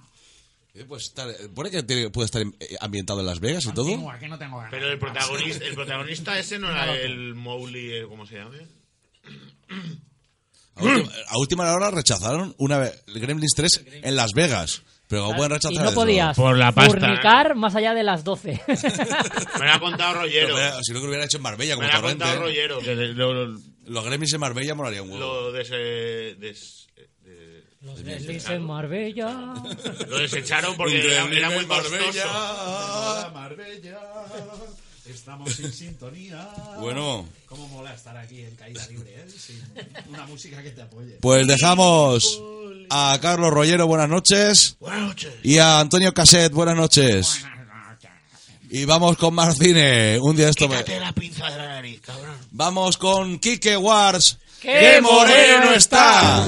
Eh, Pues estar, pone que tiene- puede estar eh, ambientado en Las Vegas y todo. Continúa, que no tengo ganas. Pero el protagonista, el protagonista ese no era *laughs* el Mowgli, eh, ¿cómo se llama? A última, a última hora rechazaron una vez el Gremlins 3 en Las Vegas. Pero ¿cómo pueden Y rechazar no eso? podías Por la pasta. fornicar más allá de las 12. *laughs* Me lo ha contado Rollero. Pero, Si no que lo hubiera hecho en Marbella Me como lo ha torrente. contado Rollero. Que de- lo, Los Gremlins en Marbella molaría un huevo. lo de ese, de, de- Los Gremlins en Marbella. lo desecharon porque era, era muy Marbella. Marbella. Estamos sin sintonía. Bueno. Cómo mola estar aquí en caída libre, ¿eh? Sin una música que te apoye. Pues dejamos a Carlos Rollero, buenas noches. Buenas noches. Y a Antonio Caset, buenas noches. Y vamos con más cine. Un día esto me... Quítate la pinza de la nariz, cabrón. Vamos con Quique Wars. ¡Qué moreno estás!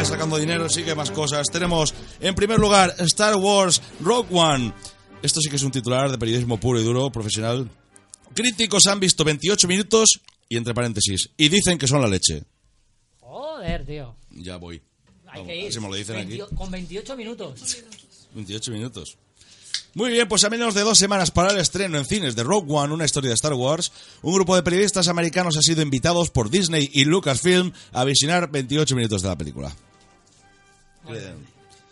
Sigue sacando dinero, sigue más cosas. Tenemos, en primer lugar, Star Wars Rogue One. Esto sí que es un titular de periodismo puro y duro, profesional. Críticos han visto 28 minutos y entre paréntesis. Y dicen que son la leche. Joder, tío. Ya voy. Hay Vamos, que ir. si me lo dicen aquí. 20 Con 28 minutos. 28 minutos. Muy bien, pues a menos de dos semanas para el estreno en cines de Rogue One, una historia de Star Wars, un grupo de periodistas americanos ha sido invitados por Disney y Lucasfilm a visionar 28 minutos de la película.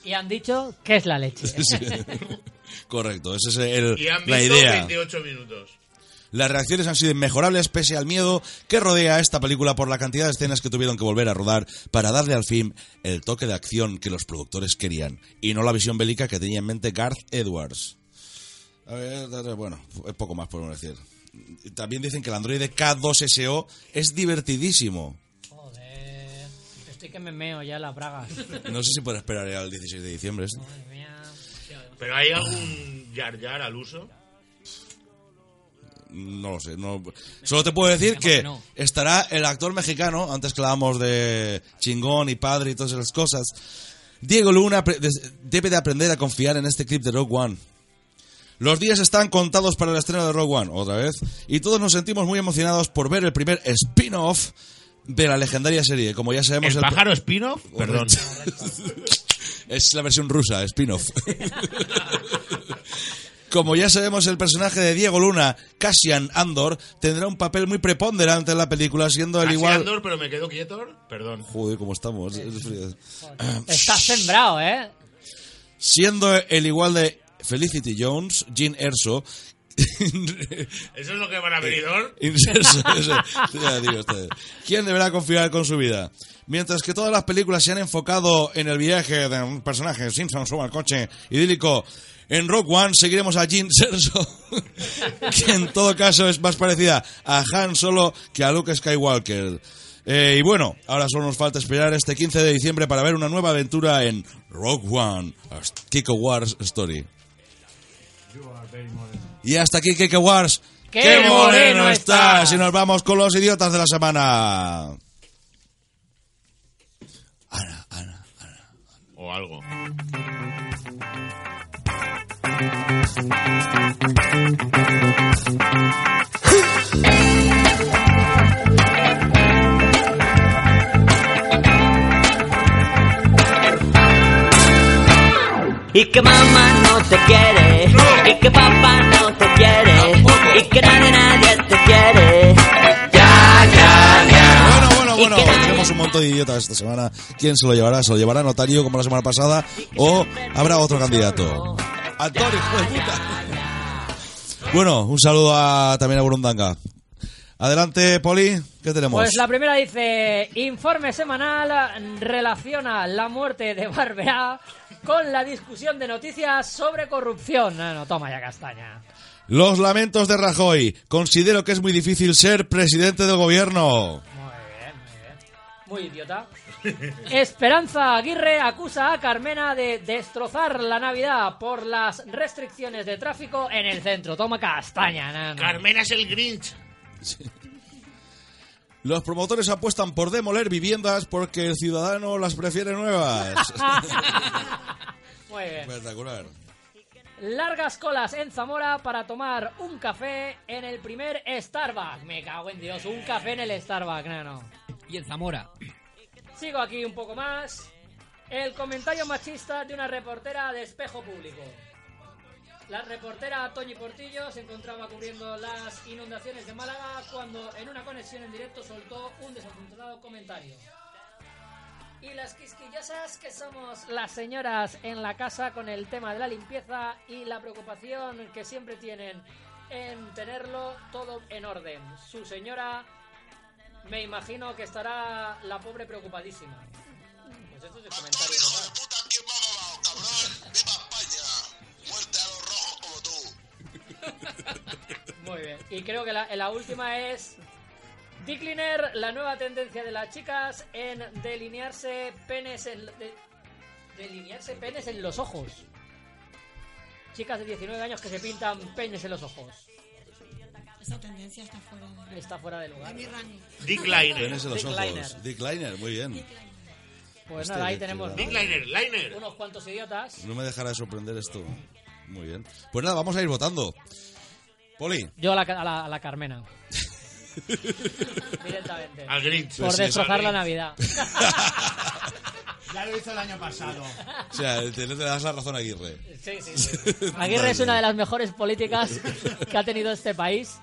Y han dicho que es la leche. *laughs* Sí. Correcto, ese es el- Y han la idea. 28 minutos. Las reacciones han sido inmejorables pese al miedo que rodea a esta película por la cantidad de escenas que tuvieron que volver a rodar para darle al film el toque de acción que los productores querían y no la visión bélica que tenía en mente Garth Edwards. A ver, bueno, es poco más podemos decir. También dicen que el androide K2SO es divertidísimo. Estoy que me meo ya las bragas. *laughs* No sé si puede esperar al 16 de diciembre. esto. ¿Pero hay algún Jar Jar al uso? No lo sé. No... Solo te puedo decir que no. estará el actor mexicano, antes que hablábamos de chingón y padre y todas esas cosas. Diego Luna debe de aprender a confiar en este clip de Rogue One. Los días están contados para el estreno de Rogue One, otra vez, y todos nos sentimos muy emocionados por ver el primer spin-off de la legendaria serie. Como ya sabemos, ¿El pájaro spin-off? Perdón. *laughs* es la versión rusa, spin-off. *laughs* Como ya sabemos, el personaje de Diego Luna, Cassian Andor, tendrá un papel muy preponderante en la película, siendo el Casi igual... Andor, pero me quedo quieto. Perdón. Joder, ¿cómo estamos? Es frío. *laughs* Estás sembrado, ¿eh? Siendo el igual de Felicity Jones, Jean Erso... *laughs* ¿Eso es lo que van a venir Inserso, eso. Ya digo ustedes. ¿Quién deberá confiar con su vida? Mientras que todas las películas se han enfocado en el viaje de un personaje, Simpson sube al coche idílico, en Rock One seguiremos a Jean Serso, *laughs* que en todo caso es más parecida a Han Solo que a Luke Skywalker. Eh, y bueno, ahora solo nos falta esperar este 15 de diciembre para ver una nueva aventura en Rogue One, a Kiko Wars Story. Y hasta aquí Kike Wars. ¡Qué moreno estás! Y nos vamos con los idiotas de la semana. O algo. Y que mamá no te quiere, y que papá no te quiere, y que nadie, nadie te quiere. Ya, ya, ya. Bueno, bueno, bueno, tenemos un montón de idiotas esta semana. ¿Quién se lo llevará? ¿Se lo llevará Notario como la semana pasada? ¿O habrá otro candidato? Antonio, hijo de puta. Bueno, un saludo a, también a Burundanga. Adelante, Poli, ¿qué tenemos? Pues la primera dice, informe semanal relaciona la muerte de Barbera con la discusión de noticias sobre corrupción. No, no, toma ya castaña. Los lamentos de Rajoy. Considero que es muy difícil ser presidente del gobierno. Muy idiota. *laughs* Esperanza Aguirre acusa a Carmena de destrozar la Navidad por las restricciones de tráfico en el centro. Toma castaña, nano. Carmena es el Grinch. Los promotores apuestan por demoler viviendas porque el ciudadano las prefiere nuevas. *laughs* Muy bien. Espectacular. Largas colas en Zamora para tomar un café en el primer Starbucks. Me cago en Dios, un café en el Starbucks, nano. Y en Zamora. Sigo aquí un poco más. El comentario machista de una reportera de espejo público. La reportera Toñi Portillo se encontraba cubriendo las inundaciones de Málaga cuando en una conexión en directo soltó un desafortunado comentario. Y las quisquillosas que somos las señoras en la casa con el tema de la limpieza y la preocupación que siempre tienen en tenerlo todo en orden. Su señora, me imagino que estará la pobre preocupadísima. Pues esto es el comentario *laughs* Muy bien. Y creo que la, la última es Decliner, la nueva tendencia de las chicas en delinearse penes en de- delinearse penes en los ojos. Chicas de 19 años que se pintan penes en los ojos. Esa tendencia está fuera de, Está fuera de lugar. de mi rango. Dick Liner. Tienes en los Dick ojos. Liner. Dick Liner, muy bien. Pues Este nada, ahí tenemos Dick Liner, Liner. unos cuantos idiotas. No me dejará de sorprender esto. Muy bien. Pues nada, vamos a ir votando. Poli. Yo a la, a la, a la Carmena. *laughs* Directamente. Al Grinch. Por Sí, destrozar al la. Navidad. *laughs* Ya lo hizo el año pasado. O sea, te, te das la razón a Aguirre. Sí, sí, sí. *laughs* Aguirre es una de las mejores políticas que ha tenido este país.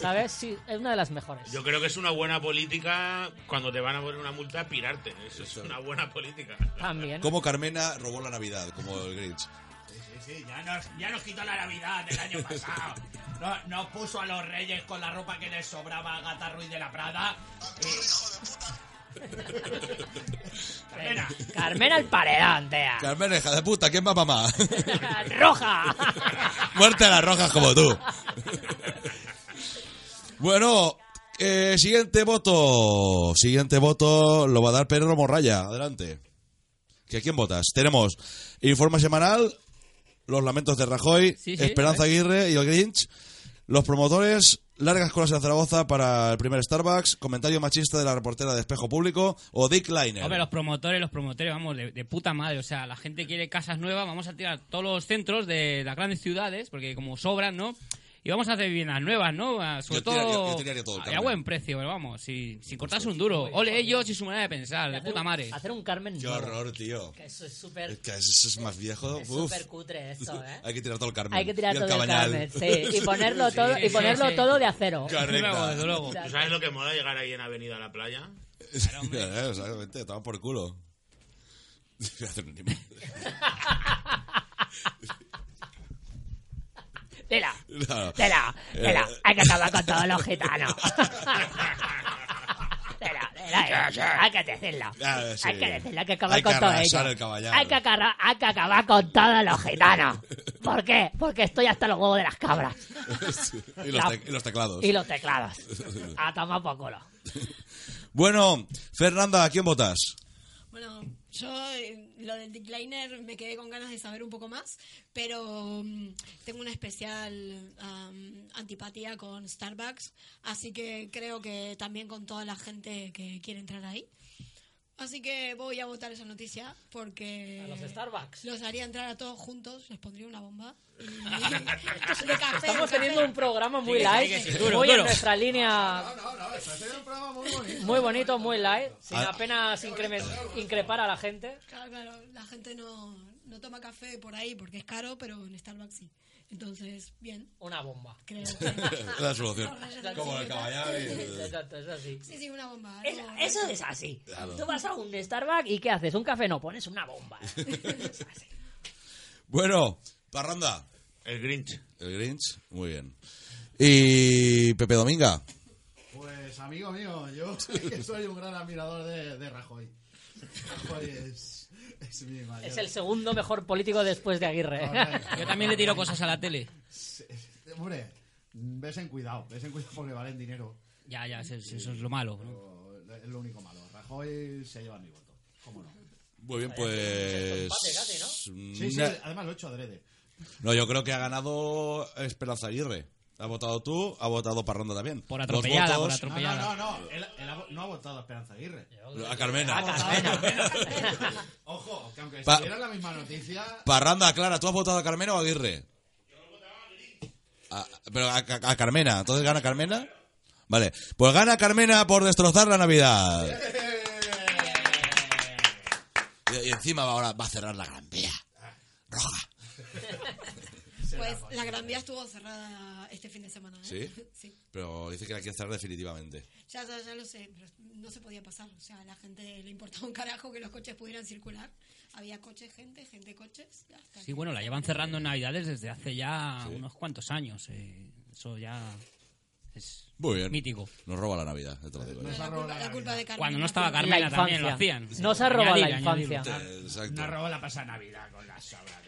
¿Sabes? Sí, es una de las mejores. Yo creo que es una buena política cuando te van a poner una multa pirarte. Eso es una buena política. También. Como Carmena robó la Navidad, como el Grinch. Sí, sí, ya nos, ya nos quitó la Navidad del año pasado. No- Nos puso a los reyes con la ropa que les sobraba a Gata Ruiz de la Prada. *laughs* Carmena. Carmena el paredón, tea. Carmena, hija de puta, ¿quién va mamá? *laughs* ¡Roja! *laughs* Muerte a las rojas como tú. Bueno, eh, siguiente voto. Siguiente voto lo va a dar Pedro Morraya. Adelante. ¿Que ¿Quién votas? Tenemos informe semanal, los lamentos de Rajoy, Sí, sí, Esperanza. Aguirre y el Grinch, los promotores, largas colas en Zaragoza para el primer Starbucks, comentario machista de la reportera de Espejo Público o Dick Liner. Hombre, los promotores, los promotores, vamos, de, de puta madre. O sea, la gente quiere casas nuevas, vamos a tirar todos los centros de las grandes ciudades, porque como sobran, ¿no? Y vamos a hacer viviendas nuevas, ¿no? Ah, Sobre Yo todo tiraría- yo tiraría todo el a- buen precio, pero vamos, sin, sin cortarse un duro. Ole ellos y su manera de pensar, de puta madre. Hacer un Carmen Qué nuevo. horror, tío. Que eso es súper... Es que eso es más viejo. Es súper cutre eso, *laughs* ¿eh? Hay que tirar todo el Carmen. Hay que tirar Y el todo el Cabañal. Carmen, sí. Y *laughs* ponerlo Sí, todo, sí, y ponerlo sí. todo de acero. Correcto. Desde luego. ¿Tú sabes lo que mola llegar ahí en Avenida a la Playa? *laughs* Eh, Exactamente, estaban por culo. Voy a hacer un Tela, No. tela, tela. Eh. Hay que acabar con todos los gitanos. *laughs* Tela, tela, eh. hay que decirlo. Ah, sí. Hay que decirlo, hay que acabar Hay con que todo arrasar ello. el caballal. Hay que, acarra- hay que acabar con todos los gitanos. ¿Por qué? Porque estoy hasta los huevos de las cabras. *laughs* y, los y los teclados. Y los teclados. *laughs* A tomar por culo. Bueno, Fernanda, ¿a quién votas? Bueno, yo eh, lo del decliner me quedé con ganas de saber un poco más, pero mm, tengo una especial am, antipatía con Starbucks, así que creo que también con toda la gente que quiere entrar ahí. Así que voy a votar esa noticia porque... A los Starbucks. Los haría entrar a todos juntos, les pondría una bomba. y- *laughs* de café, de Estamos café. teniendo un programa muy Sí, light, sí, sí, duro, muy en duro. nuestra línea, No, no, está haciendo un programa muy bonito. muy bonito, muy light, sin Ah. apenas incremen- increpar a la gente. Claro, claro, la gente no, no toma café por ahí porque es caro, pero en Starbucks sí. Entonces, bien, Una bomba. creo que... *laughs* La solución. *laughs* Como el caballal. y- Exacto, es así. Sí, sí, una bomba. Es- eso es así. Claro. Tú vas a un Starbucks y ¿qué haces? ¿Un café? No, pones una bomba. *laughs* Bueno, Parranda. El Grinch. El Grinch, muy bien. Y Pepe Dominga. Pues amigo mío, yo que soy un gran admirador de, de Rajoy. Rajoy es, es mi mayor. Es el segundo mejor político después de Aguirre. *laughs* Yo también le tiro cosas a la tele. Hombre, ves en cuidado, ves en cuidado porque valen dinero. Ya, ya, eso, es- eso es lo malo. es lo único malo. Rajoy se lleva mi voto. ¿Cómo no? Muy bien, pues. empate casi, ¿no? Sí, sí, además lo he hecho adrede. No, yo creo que ha ganado Esperanza Aguirre. Ha votado tú, ha votado Parranda también. Por Los atropellada, por votos- No, no, atropellada. no, no. Él, él ha- no ha votado a Esperanza Aguirre. A Carmena. A Carmena. *laughs* Ojo, que aunque Pa- estuviera la misma noticia, Parranda, Clara, ¿tú has votado a Carmena o a Aguirre? A- pero a, a- a Carmena. ¿Entonces gana Carmena? Vale. Pues gana Carmena por destrozar la Navidad. Y, y encima ahora va a cerrar la Gran Vía. Roja. *laughs* Pues la Gran Vía estuvo cerrada este fin de semana. ¿eh? ¿Sí? *laughs* Sí. Pero dice que la quiere cerrar definitivamente. Ya, ya, ya lo sé, pero no se podía pasar. O sea, a la gente le importaba un carajo que los coches pudieran circular. Había coches, gente, gente, coches. Sí, bueno, la llevan cerrando en Navidades desde hace ya unos cuantos años. eh, Eso ya es Muy bien. mítico. Nos roba la Navidad, te lo digo. nos ha robado La la culpa de Carmen. Cuando no estaba La Carmela también lo hacían. Nos ha robado la añadir. infancia. Exacto. Nos robó la pasada Navidad con la sobra de la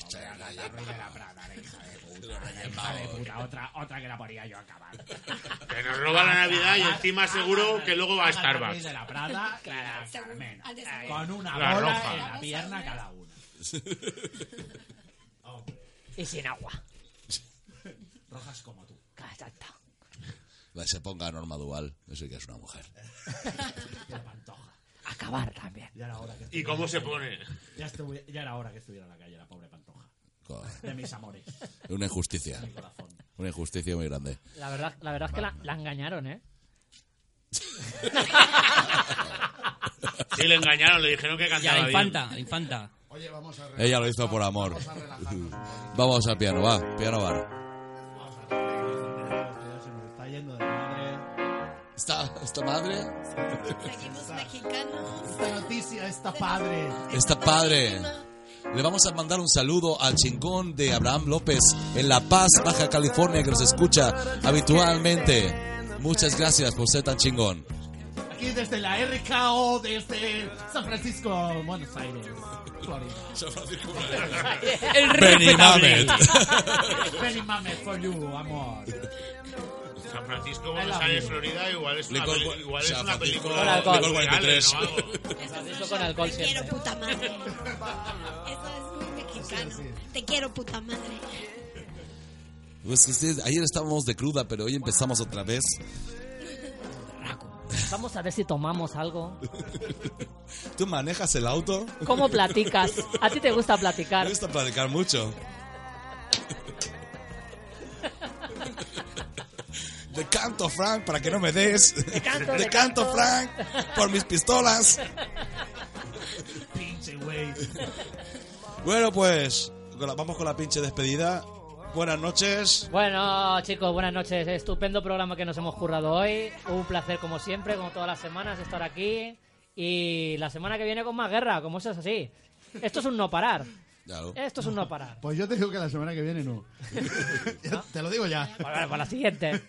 ropa de la la Prada, la hija de puta. *laughs* La hija de otra, otra que la ponía yo a acabar. *laughs* Que nos roba la Navidad y encima seguro que luego va a Starbucks. de la Prada y *laughs* la de seguro. Con una La bola roja. en la pierna cada una. Y sin agua. Rojas como tú. Exacto. Se ponga norma dual. Eso sí que es una mujer. Qué pantoja. Acabar también. Ya era hora que ¿Y cómo se pone? Ya, estuvi- ya era hora que estuviera en la calle la pobre pantoja. De mis amores. Una injusticia. Mi corazón. Una injusticia muy grande. La verdad, la verdad es que la, la engañaron, ¿eh? Sí, le engañaron, le dijeron que Y a cantaba la bien. infanta, la infanta. Oye, vamos a Ella lo hizo por amor. Vamos al piano, va. Piano bar. ¿Esta, esta madre? Seguimos mexicanos. Esta noticia está padre. Está padre. Le vamos a mandar un saludo al chingón de Abraham López en La Paz, Baja California, que nos escucha habitualmente. Muchas gracias por ser tan chingón. Aquí desde la RKO, desde San Francisco, Buenos Aires, Florida. *laughs* El Benny. Mamet. Benny Mamet for you, amor. San Francisco, love Aires, you. Florida, igual es una, Licor- igual es San una Francisco- película. Con alcohol. Licor 43. real, ¿no? Algo. Eso con alcohol Te quiero, puta madre. *laughs* Eso es muy mexicano. Te quiero, puta madre. Pues que sí, ayer estábamos de cruda, pero hoy empezamos otra vez. Vamos a ver si tomamos algo. ¿Tú manejas el auto? ¿Cómo platicas? ¿A ti te gusta platicar? Me gusta platicar mucho. De canto, Frank, para que no me des. De canto, de de canto, canto. Frank, por mis pistolas. Pinche güey. Bueno, pues vamos con la pinche despedida. Buenas noches. Bueno, chicos, buenas noches. Estupendo programa que nos hemos currado hoy. Un placer, como siempre, como todas las semanas, estar aquí. Y la semana que viene con más guerra, como eso es así. Esto es un no parar. Claro. Esto es un no parar. Pues yo te digo que la semana que viene no. *laughs* Te lo digo ya. Bueno, para la siguiente.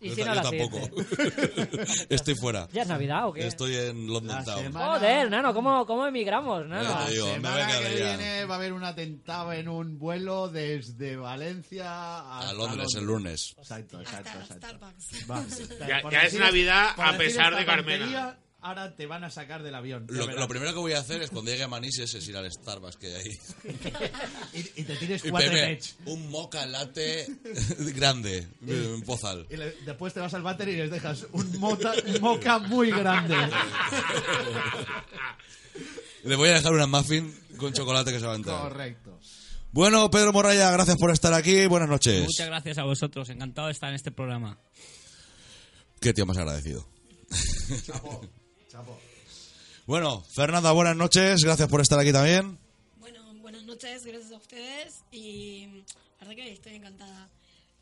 Y Yo si no, la tampoco. siguiente. *laughs* Estoy fuera. ¿Ya es Navidad o qué? Estoy en London La Town. semana- Joder, nano, ¿cómo, cómo emigramos, nano? Ya te digo, me voy a semana que viene va a haber un atentado en un vuelo desde Valencia hasta A Londres el lunes. Exacto, exacto, Hasta exacto. Starbucks. Va. Ya- es Navidad a pesar de Carmena. Ahora te van a sacar del avión. Lo, primero que voy a hacer es cuando llegue a Manises es ir al Starbucks que hay ahí. *laughs* Y, y te tires Y cuatro pech. un mocha latte *laughs* grande, en pozal. Y le- después te vas al váter y les dejas un, mota, un moca muy grande. *laughs* Le voy a dejar una muffin con chocolate que se va a entrar. Correcto. Bueno, Pedro Morraya, gracias por estar aquí. Buenas noches. Muchas gracias a vosotros. Encantado de estar en este programa. Qué tío más agradecido. Chapo, chapo. Bueno, Fernanda, buenas noches. Gracias por estar aquí también. Bueno, buenas noches, gracias a ustedes y la verdad que estoy encantada.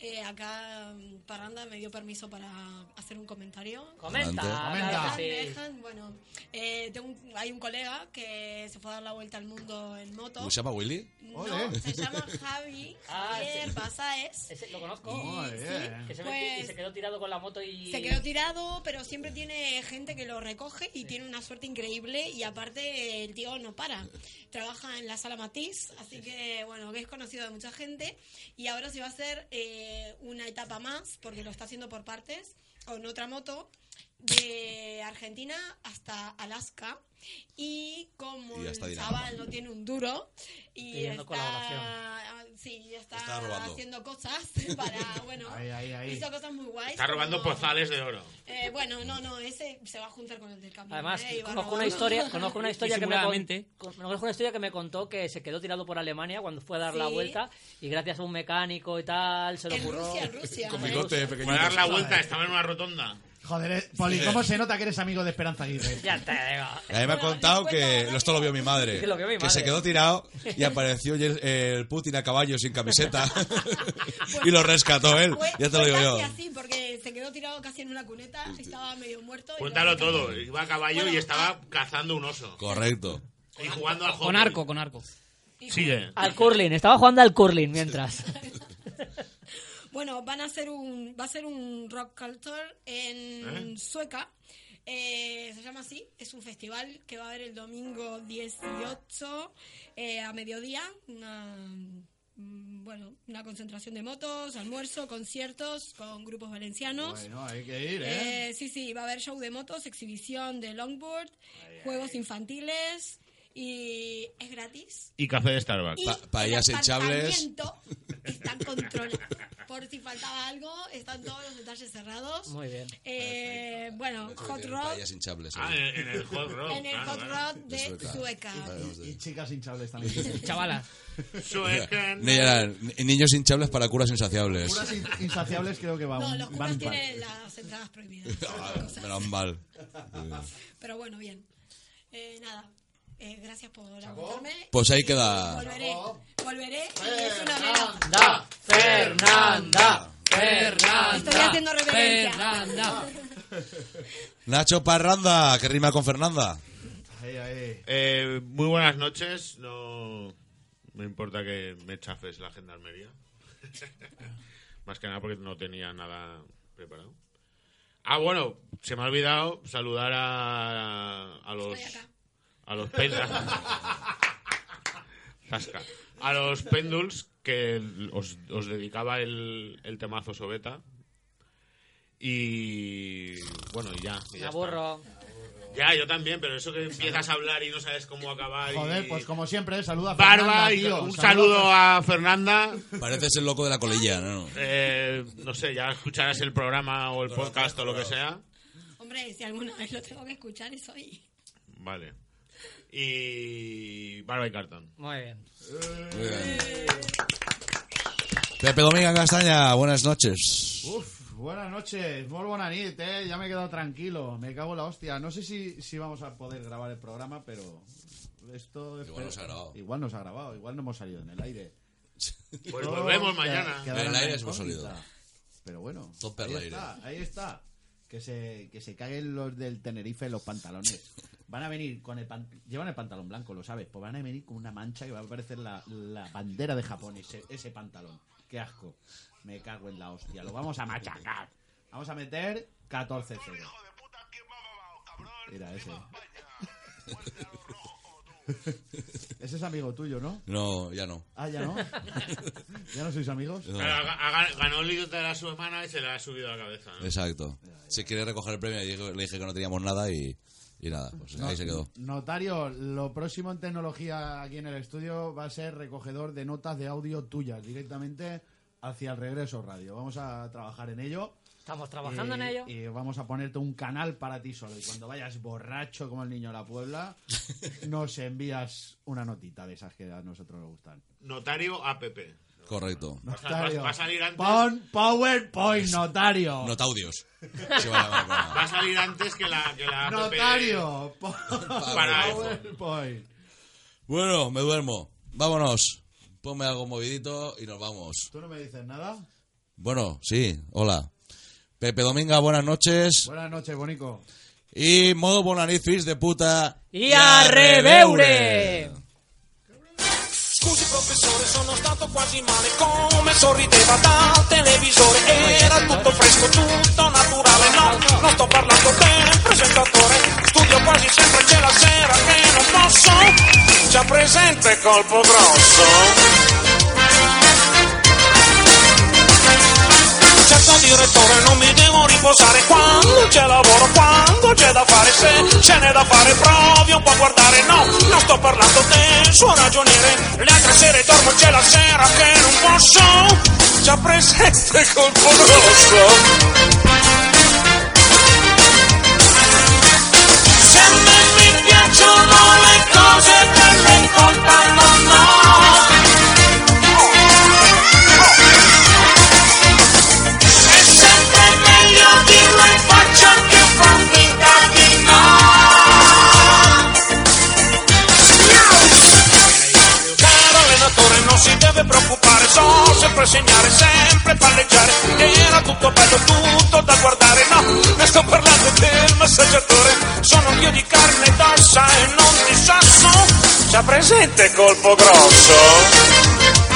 Eh, acá mm, Parranda me dio permiso para hacer un comentario. Comenta, Comenta. que ¿Me sí. dejan? Bueno, eh, tengo un- hay un colega que se fue a dar la vuelta al mundo en moto. ¿Se llama Willy? No, Ole. se llama Javi *laughs* Ah, Javier sí. Basáez. Ese lo conozco. Muy bien. Que se, Pues- metió- y se quedó tirado con la moto y... Se quedó tirado, pero siempre tiene gente que lo recoge y tiene una suerte increíble y aparte el tío no para. *laughs* Trabaja en la sala Matiz, así que bueno, que es conocido de mucha gente y ahora se va a hacer eh, una etapa más, porque lo está haciendo por partes, con otra moto de Argentina hasta Alaska y como Y el chaval no tiene un duro y Pidiendo está, sí, está, Está haciendo cosas *laughs* para, bueno, Ahí, ahí, ahí. hizo cosas muy guays. Está robando como- pozales de oro. eh, bueno, no, no, ese se va a juntar con el del camión. Además, eh, conozco una historia, conozco una historia que me conozco una historia que me contó que se quedó tirado por Alemania cuando fue a dar la Sí. vuelta y gracias a un mecánico y tal se lo En ocurrió. Rusia, en Rusia. Con eh. bigote Fue a dar la vuelta, estaba en una rotonda. Joder, eh, Poli, ¿cómo se nota que eres amigo de Esperanza Aguirre? Ya te digo. A mí me ha contado que esto lo vio mi madre. Que *laughs* lo vio mi Que madre. se quedó tirado y apareció el, el Putin a caballo sin camiseta *laughs* *laughs* y lo rescató él. Fue- Ya te lo digo yo. casi así, porque se quedó tirado casi en una cuneta, estaba medio muerto. y Cuéntalo todo. Iba a caballo y estaba cazando un oso. Correcto. Y jugando al Con arco, con arco. Sigue. Al curling, estaba jugando al curling mientras. Bueno, van a hacer un, va a ser un rock culture en ¿Eh? Sueca. Eh, se llama así, es un festival que va a haber el domingo 18 eh, a mediodía. Una, mm, bueno, una concentración de motos, almuerzo, conciertos con grupos valencianos. Bueno, hay que ir, ¿eh? Eh, sí, sí, va a haber show de motos, exhibición de longboard, juegos infantiles y es gratis. Y café de Starbucks. Y paellas el hinchables. Están controlados. Por si faltaba algo, están todos los detalles cerrados. Muy bien. Eh, bueno, Hot Rod. Paellas hinchables. Ah, en, el Hot Rod. En el claro, Hot. Rod de Sueca. Sueca. Y chicas hinchables también. *laughs* Chavalas. Sueca. Niños hinchables para curas insaciables. Puras in- insaciables creo que van, No, los van curas par. tienen las entradas prohibidas. *laughs* Ah, Menos mal. Pero bueno, bien. Eh, nada. Eh, gracias por aguantarme. Pues ahí queda. Volveré. Volveré. Fernanda, Fernanda, Fernanda. Estoy haciendo reverencia. Fernanda. Nacho Parranda, que rima con Fernanda. Ahí, ahí. Eh, muy buenas noches. No me importa que me chafes la gendarmería. *laughs* Más que nada porque no tenía nada preparado. Ah, bueno, se me ha olvidado saludar a, a los Estoy acá. A los. Zasca. A los pénduls que os, os dedicaba el, el temazo Sobeta. Y bueno, y ya. y Me ya está. aburro. Ya, yo también, pero eso que empiezas a hablar y no sabes cómo acabar. Joder, y- pues como siempre, saluda a Barba Fernanda, y tío. un Saluda saludo a Fernanda. Pareces el loco de la colilla, ¿no? Eh, no sé, ya escucharás el programa o el podcast o lo que sea. Hombre, si alguna vez lo tengo que escuchar es hoy. Vale. Y. Barba y cartón. Muy bien. Muy bien. Pepe Dominga Castaña, buenas noches. Uf, buenas noches, muy buena nit, eh. Ya me he quedado tranquilo, me cago en la hostia. No sé si, si vamos a poder grabar el programa, pero esto... Igual no se ha grabado. Igual no se ha grabado, igual no hemos salido en el aire. *laughs* Pues volvemos mañana. En el aire hemos salido. Pero bueno, ahí está, ahí está. Que se, que se caguen los del Tenerife los pantalones. *laughs* Van a venir con el pan- llevan el pantalón blanco, lo sabes, pues van a venir con una mancha que va a parecer la, la bandera de Japón, ese, ese pantalón. Qué asco. Me cago en la hostia, lo vamos a machacar. Vamos a meter 14-0. Mira ese. ese es amigo tuyo, ¿no? No, ya no. Ah, ya no. *laughs* ¿Ya no sois amigos? No. Claro, ha- ha- ganó el líder de la semana y se le ha subido a la cabeza. ¿no? Exacto. Si quiere recoger el premio, le dije que no teníamos nada y, y nada, pues ahí se quedó. Notario, lo próximo en tecnología aquí en el estudio va a ser recogedor de notas de audio tuyas directamente hacia el regreso radio. Vamos a trabajar en ello. Estamos trabajando Y- en ello. Y vamos a ponerte un canal para ti solo. Y cuando vayas borracho como el niño de la Puebla, *laughs* nos envías una notita de esas que a nosotros nos gustan. Notario APP. Correcto. Notario. va a salir antes. Pon PowerPoint, notario. Notaudios. *laughs* Va a. Va salir antes que la, que la APP. Notario. pon Para PowerPoint. Bueno, me duermo. Vámonos. Ponme algo movidito y nos vamos. ¿Tú no me dices nada? Bueno, sí, hola. Pepe Dominga, buenas noches. Buenas noches, Bonico. Y modo Bonanit Fils de puta. Y a reveure! Professore, sono stato quasi male come sorrideva dal televisore. Era tutto fresco, tutto naturale. No, non sto parlando del presentatore. Studio quasi sempre, c'è la sera che non posso. Già presente colpo grosso. Certo direttore, non mi devo riposare quando c'è lavoro, quando c'è da fare. Se ce n'è da fare, provi un po' a guardare. No, non sto parlando del suo ragioniere. Le altre sere dormo, c'è la sera che non posso. Già presente colpo grosso. Se me mi piacciono le cose belle contano no. Sempre segnare, sempre palleggiare. Era tutto bello, tutto da guardare, no, ne sto parlando del massaggiatore. Sono io di carne ed ossa e non di sasso. Già presente colpo grosso?